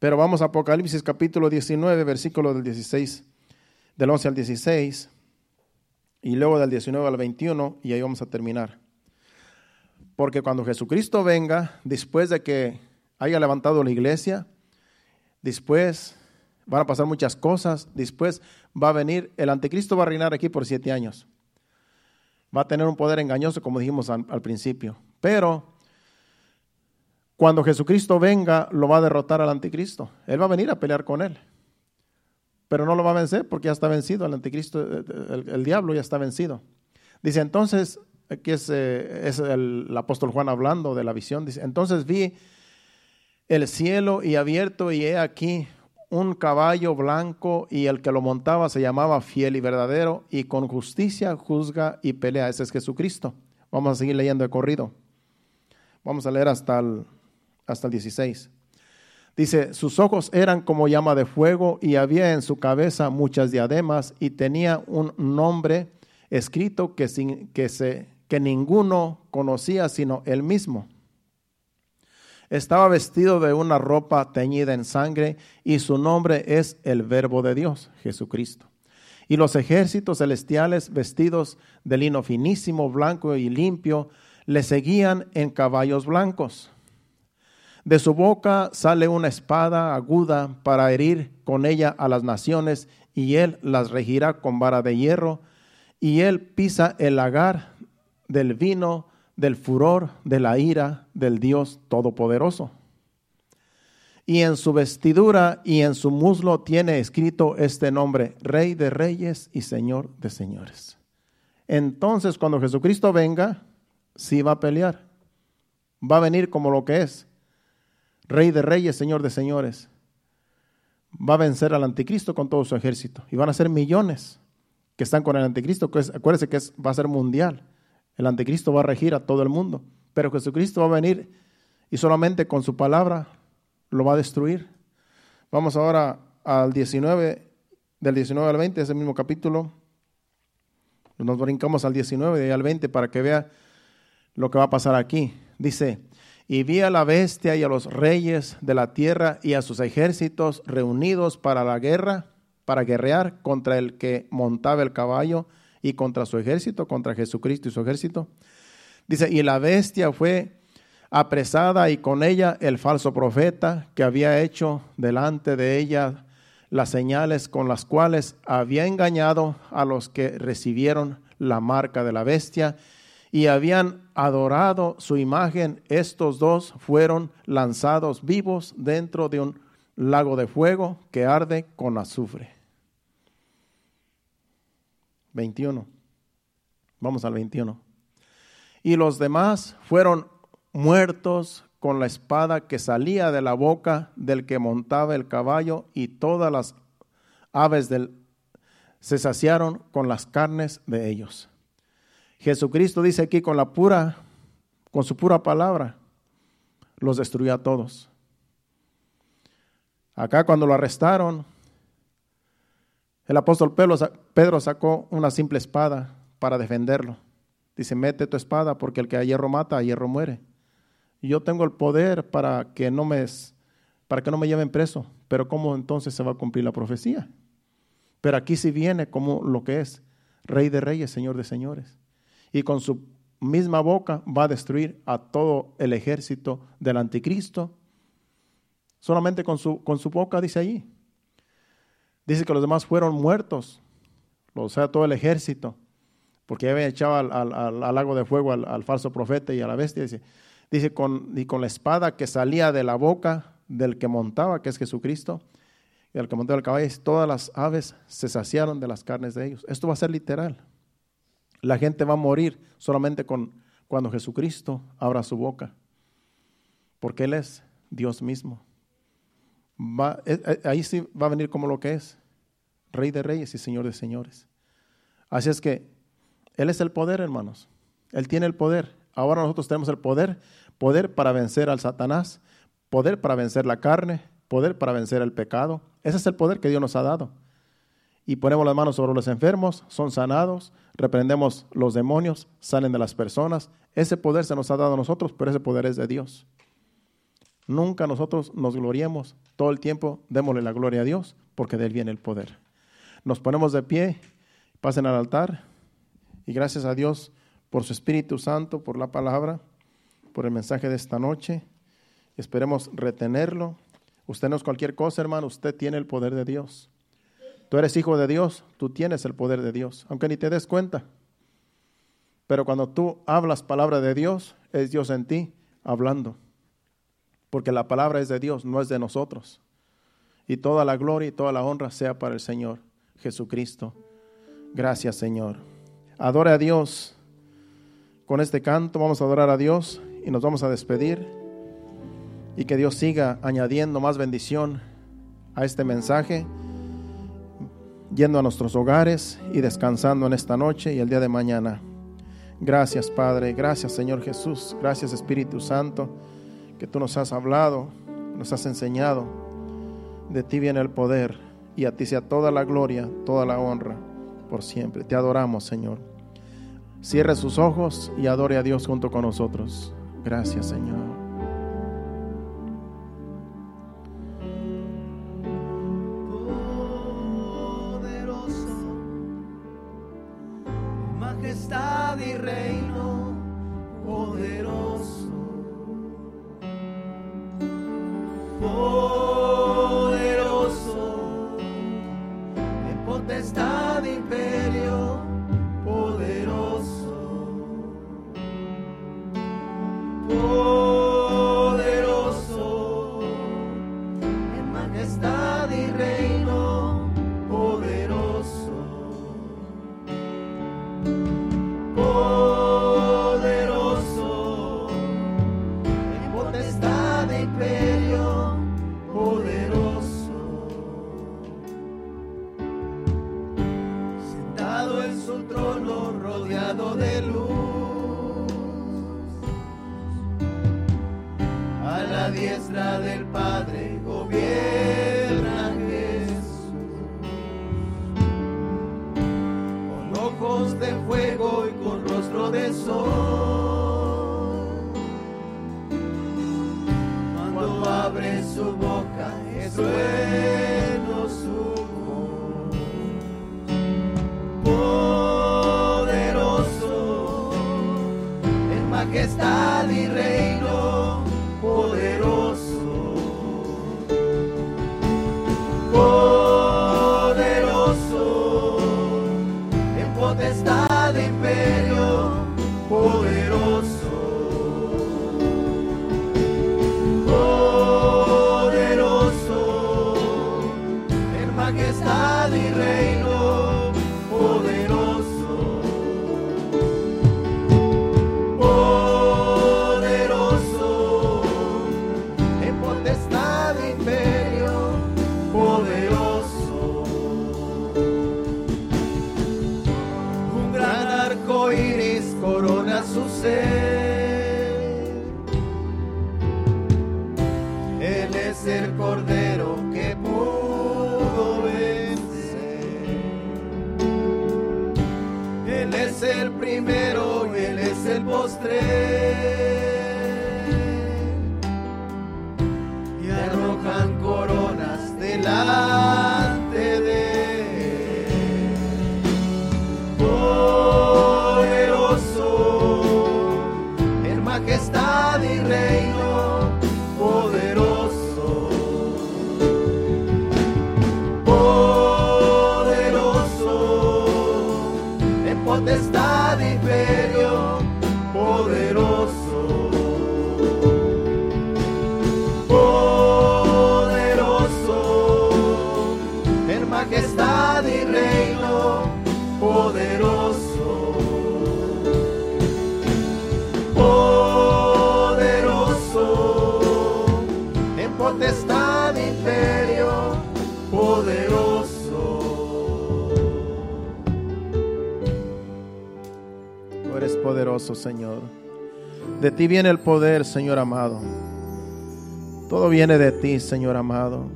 Pero vamos a Apocalipsis capítulo 19, versículo del 16, del 11 al 16, y luego del 19 al 21, y ahí vamos a terminar. Porque cuando Jesucristo venga, después de que haya levantado la iglesia, después van a pasar muchas cosas, después va a venir, el anticristo va a reinar aquí por siete años. Va a tener un poder engañoso, como dijimos al, principio. Pero cuando Jesucristo venga, lo va a derrotar al anticristo. Él va a venir a pelear con él. Pero no lo va a vencer porque ya está vencido. El anticristo, eh, eh, el, diablo ya está vencido. Dice entonces, aquí es, eh, es el, el, apóstol Juan hablando de la visión. Dice, entonces vi el cielo y abierto y he aquí un caballo blanco y el que lo montaba se llamaba fiel y verdadero y con justicia juzga y pelea. Ese es Jesucristo. Vamos a seguir leyendo de corrido. Vamos a leer hasta el hasta el 16. Dice, sus ojos eran como llama de fuego y había en su cabeza muchas diademas y tenía un nombre escrito que, sin, que, se, que ninguno conocía sino él mismo. Estaba vestido de una ropa teñida en sangre y su nombre es el Verbo de Dios, Jesucristo. Y los ejércitos celestiales vestidos de lino finísimo, blanco y limpio, le seguían en caballos blancos de su boca sale una espada aguda para herir con ella a las naciones, y él las regirá con vara de hierro, y él pisa el lagar del vino, del furor, de la ira del Dios Todopoderoso. Y en su vestidura y en su muslo tiene escrito este nombre, Rey de Reyes y Señor de Señores. Entonces, cuando Jesucristo venga, sí va a pelear. Va a venir como lo que es, Rey de reyes, Señor de señores, va a vencer al anticristo con todo su ejército. Y van a ser millones que están con el anticristo. Acuérdense que va a ser mundial. El anticristo va a regir a todo el mundo. Pero Jesucristo va a venir y solamente con su palabra lo va a destruir. Vamos ahora al 19, del 19 al 20, ese mismo capítulo. Nos brincamos al 19 y al 20 para que vea lo que va a pasar aquí. Dice, y vi a la bestia y a los reyes de la tierra y a sus ejércitos reunidos para la guerra, para guerrear contra el que montaba el caballo y contra su ejército, contra Jesucristo y su ejército. Dice, y la bestia fue apresada y con ella el falso profeta que había hecho delante de ella las señales con las cuales había engañado a los que recibieron la marca de la bestia y habían adorado su imagen, estos dos fueron lanzados vivos dentro de un lago de fuego que arde con azufre. 21. Vamos al 21. Y los demás fueron muertos con la espada que salía de la boca del que montaba el caballo y todas las aves del se saciaron con las carnes de ellos. Jesucristo dice aquí con la pura, con su pura palabra, los destruyó a todos. Acá cuando lo arrestaron, el apóstol Pedro sacó una simple espada para defenderlo. Dice, mete tu espada porque el que a hierro mata, a hierro muere. Yo tengo el poder para que no me, para que no me lleven preso. Pero ¿cómo entonces se va a cumplir la profecía? Pero aquí sí viene como lo que es, rey de reyes, señor de señores y con su misma boca va a destruir a todo el ejército del anticristo. Solamente con su, con su boca dice allí. Dice que los demás fueron muertos, o sea, todo el ejército, porque había echado al, al, lago de fuego al, falso profeta y a la bestia. Dice, dice con, y con la espada que salía de la boca del que montaba, que es Jesucristo, y al que montaba el caballo, todas las aves se saciaron de las carnes de ellos. Esto va a ser literal. La gente va a morir solamente con, cuando Jesucristo abra su boca. porque Él es Dios mismo. Va, eh, eh, ahí sí va a venir como lo que es, Rey de Reyes y Señor de Señores. Así es que Él es el poder, hermanos. Él tiene el poder. Ahora nosotros tenemos el poder, poder para vencer al Satanás, poder para vencer la carne, poder para vencer el pecado. Ese es el poder que Dios nos ha dado. Y ponemos las manos sobre los enfermos, son sanados, reprendemos los demonios, salen de las personas. Ese poder se nos ha dado a nosotros, pero ese poder es de Dios. Nunca nosotros nos gloriemos, todo el tiempo démosle la gloria a Dios, porque de Él viene el poder. Nos ponemos de pie, pasen al altar, y gracias a Dios por su Espíritu Santo, por la palabra, por el mensaje de esta noche. Esperemos retenerlo. Usted no es cualquier cosa, hermano, usted tiene el poder de Dios. Tú eres hijo de Dios, tú tienes el poder de Dios, aunque ni te des cuenta. Pero cuando tú hablas palabra de Dios, es Dios en ti hablando. Porque la palabra es de Dios, no es de nosotros. Y toda la gloria y toda la honra sea para el Señor Jesucristo. Gracias, Señor. Adora a Dios. Con este canto vamos a adorar a Dios y nos vamos a despedir. Y que Dios siga añadiendo más bendición a este mensaje, yendo a nuestros hogares y descansando en esta noche y el día de mañana. Gracias, Padre. Gracias, Señor Jesús. Gracias, Espíritu Santo, que tú nos has hablado, nos has enseñado. De ti viene el poder y a ti sea toda la gloria, toda la honra por siempre. Te adoramos, Señor. Cierre sus ojos y adore a Dios junto con nosotros. Gracias, Señor. Diestra del Padre gobierna Jesús con ojos de fuego y con rostro de sol. Cuando abre su boca es bueno su. Poderoso en majestad y Señor. De ti viene el poder, Señor amado. Todo viene de ti, Señor amado.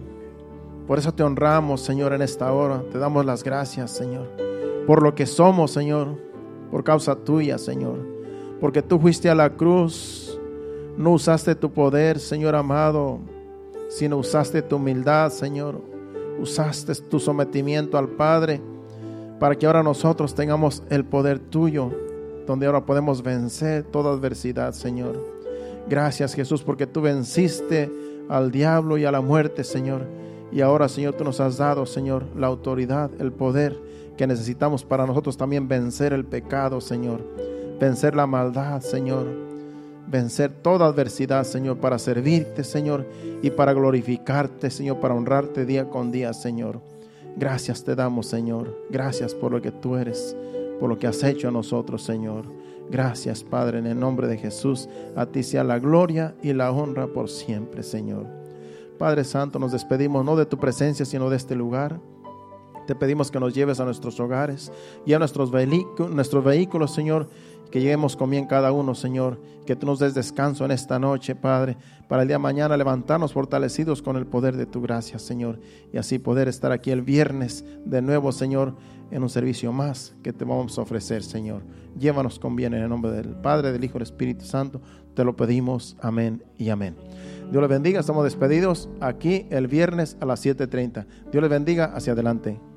Por eso te honramos, Señor, en esta hora. Te damos las gracias, Señor. Por lo que somos, Señor. Por causa tuya, Señor. Porque tú fuiste a la cruz. No usaste tu poder, Señor amado, sino usaste tu humildad, Señor. Usaste tu sometimiento al Padre para que ahora nosotros tengamos el poder tuyo, donde ahora podemos vencer toda adversidad, Señor. Gracias, Jesús, porque tú venciste al diablo y a la muerte, Señor y ahora, Señor, tú nos has dado, Señor, la autoridad, el poder que necesitamos para nosotros también vencer el pecado, Señor. Vencer la maldad, Señor. Vencer toda adversidad, Señor, para servirte, Señor, y para glorificarte, Señor, para honrarte día con día, Señor. Gracias te damos, Señor. Gracias por lo que tú eres, por lo que has hecho a nosotros, Señor. Gracias, Padre, en el nombre de Jesús. A ti sea la gloria y la honra por siempre, Señor. Padre Santo, nos despedimos no de tu presencia, sino de este lugar. Te pedimos que nos lleves a nuestros hogares y a nuestros, nuestros vehículos, Señor, que lleguemos con bien cada uno, Señor, que tú nos des descanso en esta noche, Padre, para el día de mañana levantarnos fortalecidos con el poder de tu gracia, Señor, y así poder estar aquí el viernes de nuevo, Señor, en un servicio más que te vamos a ofrecer, Señor. Llévanos con bien en el nombre del Padre, del Hijo y del Espíritu Santo. Te lo pedimos. Amén y amén. Dios les bendiga. Estamos despedidos aquí el viernes a las 7.30. Dios les bendiga. Hacia adelante.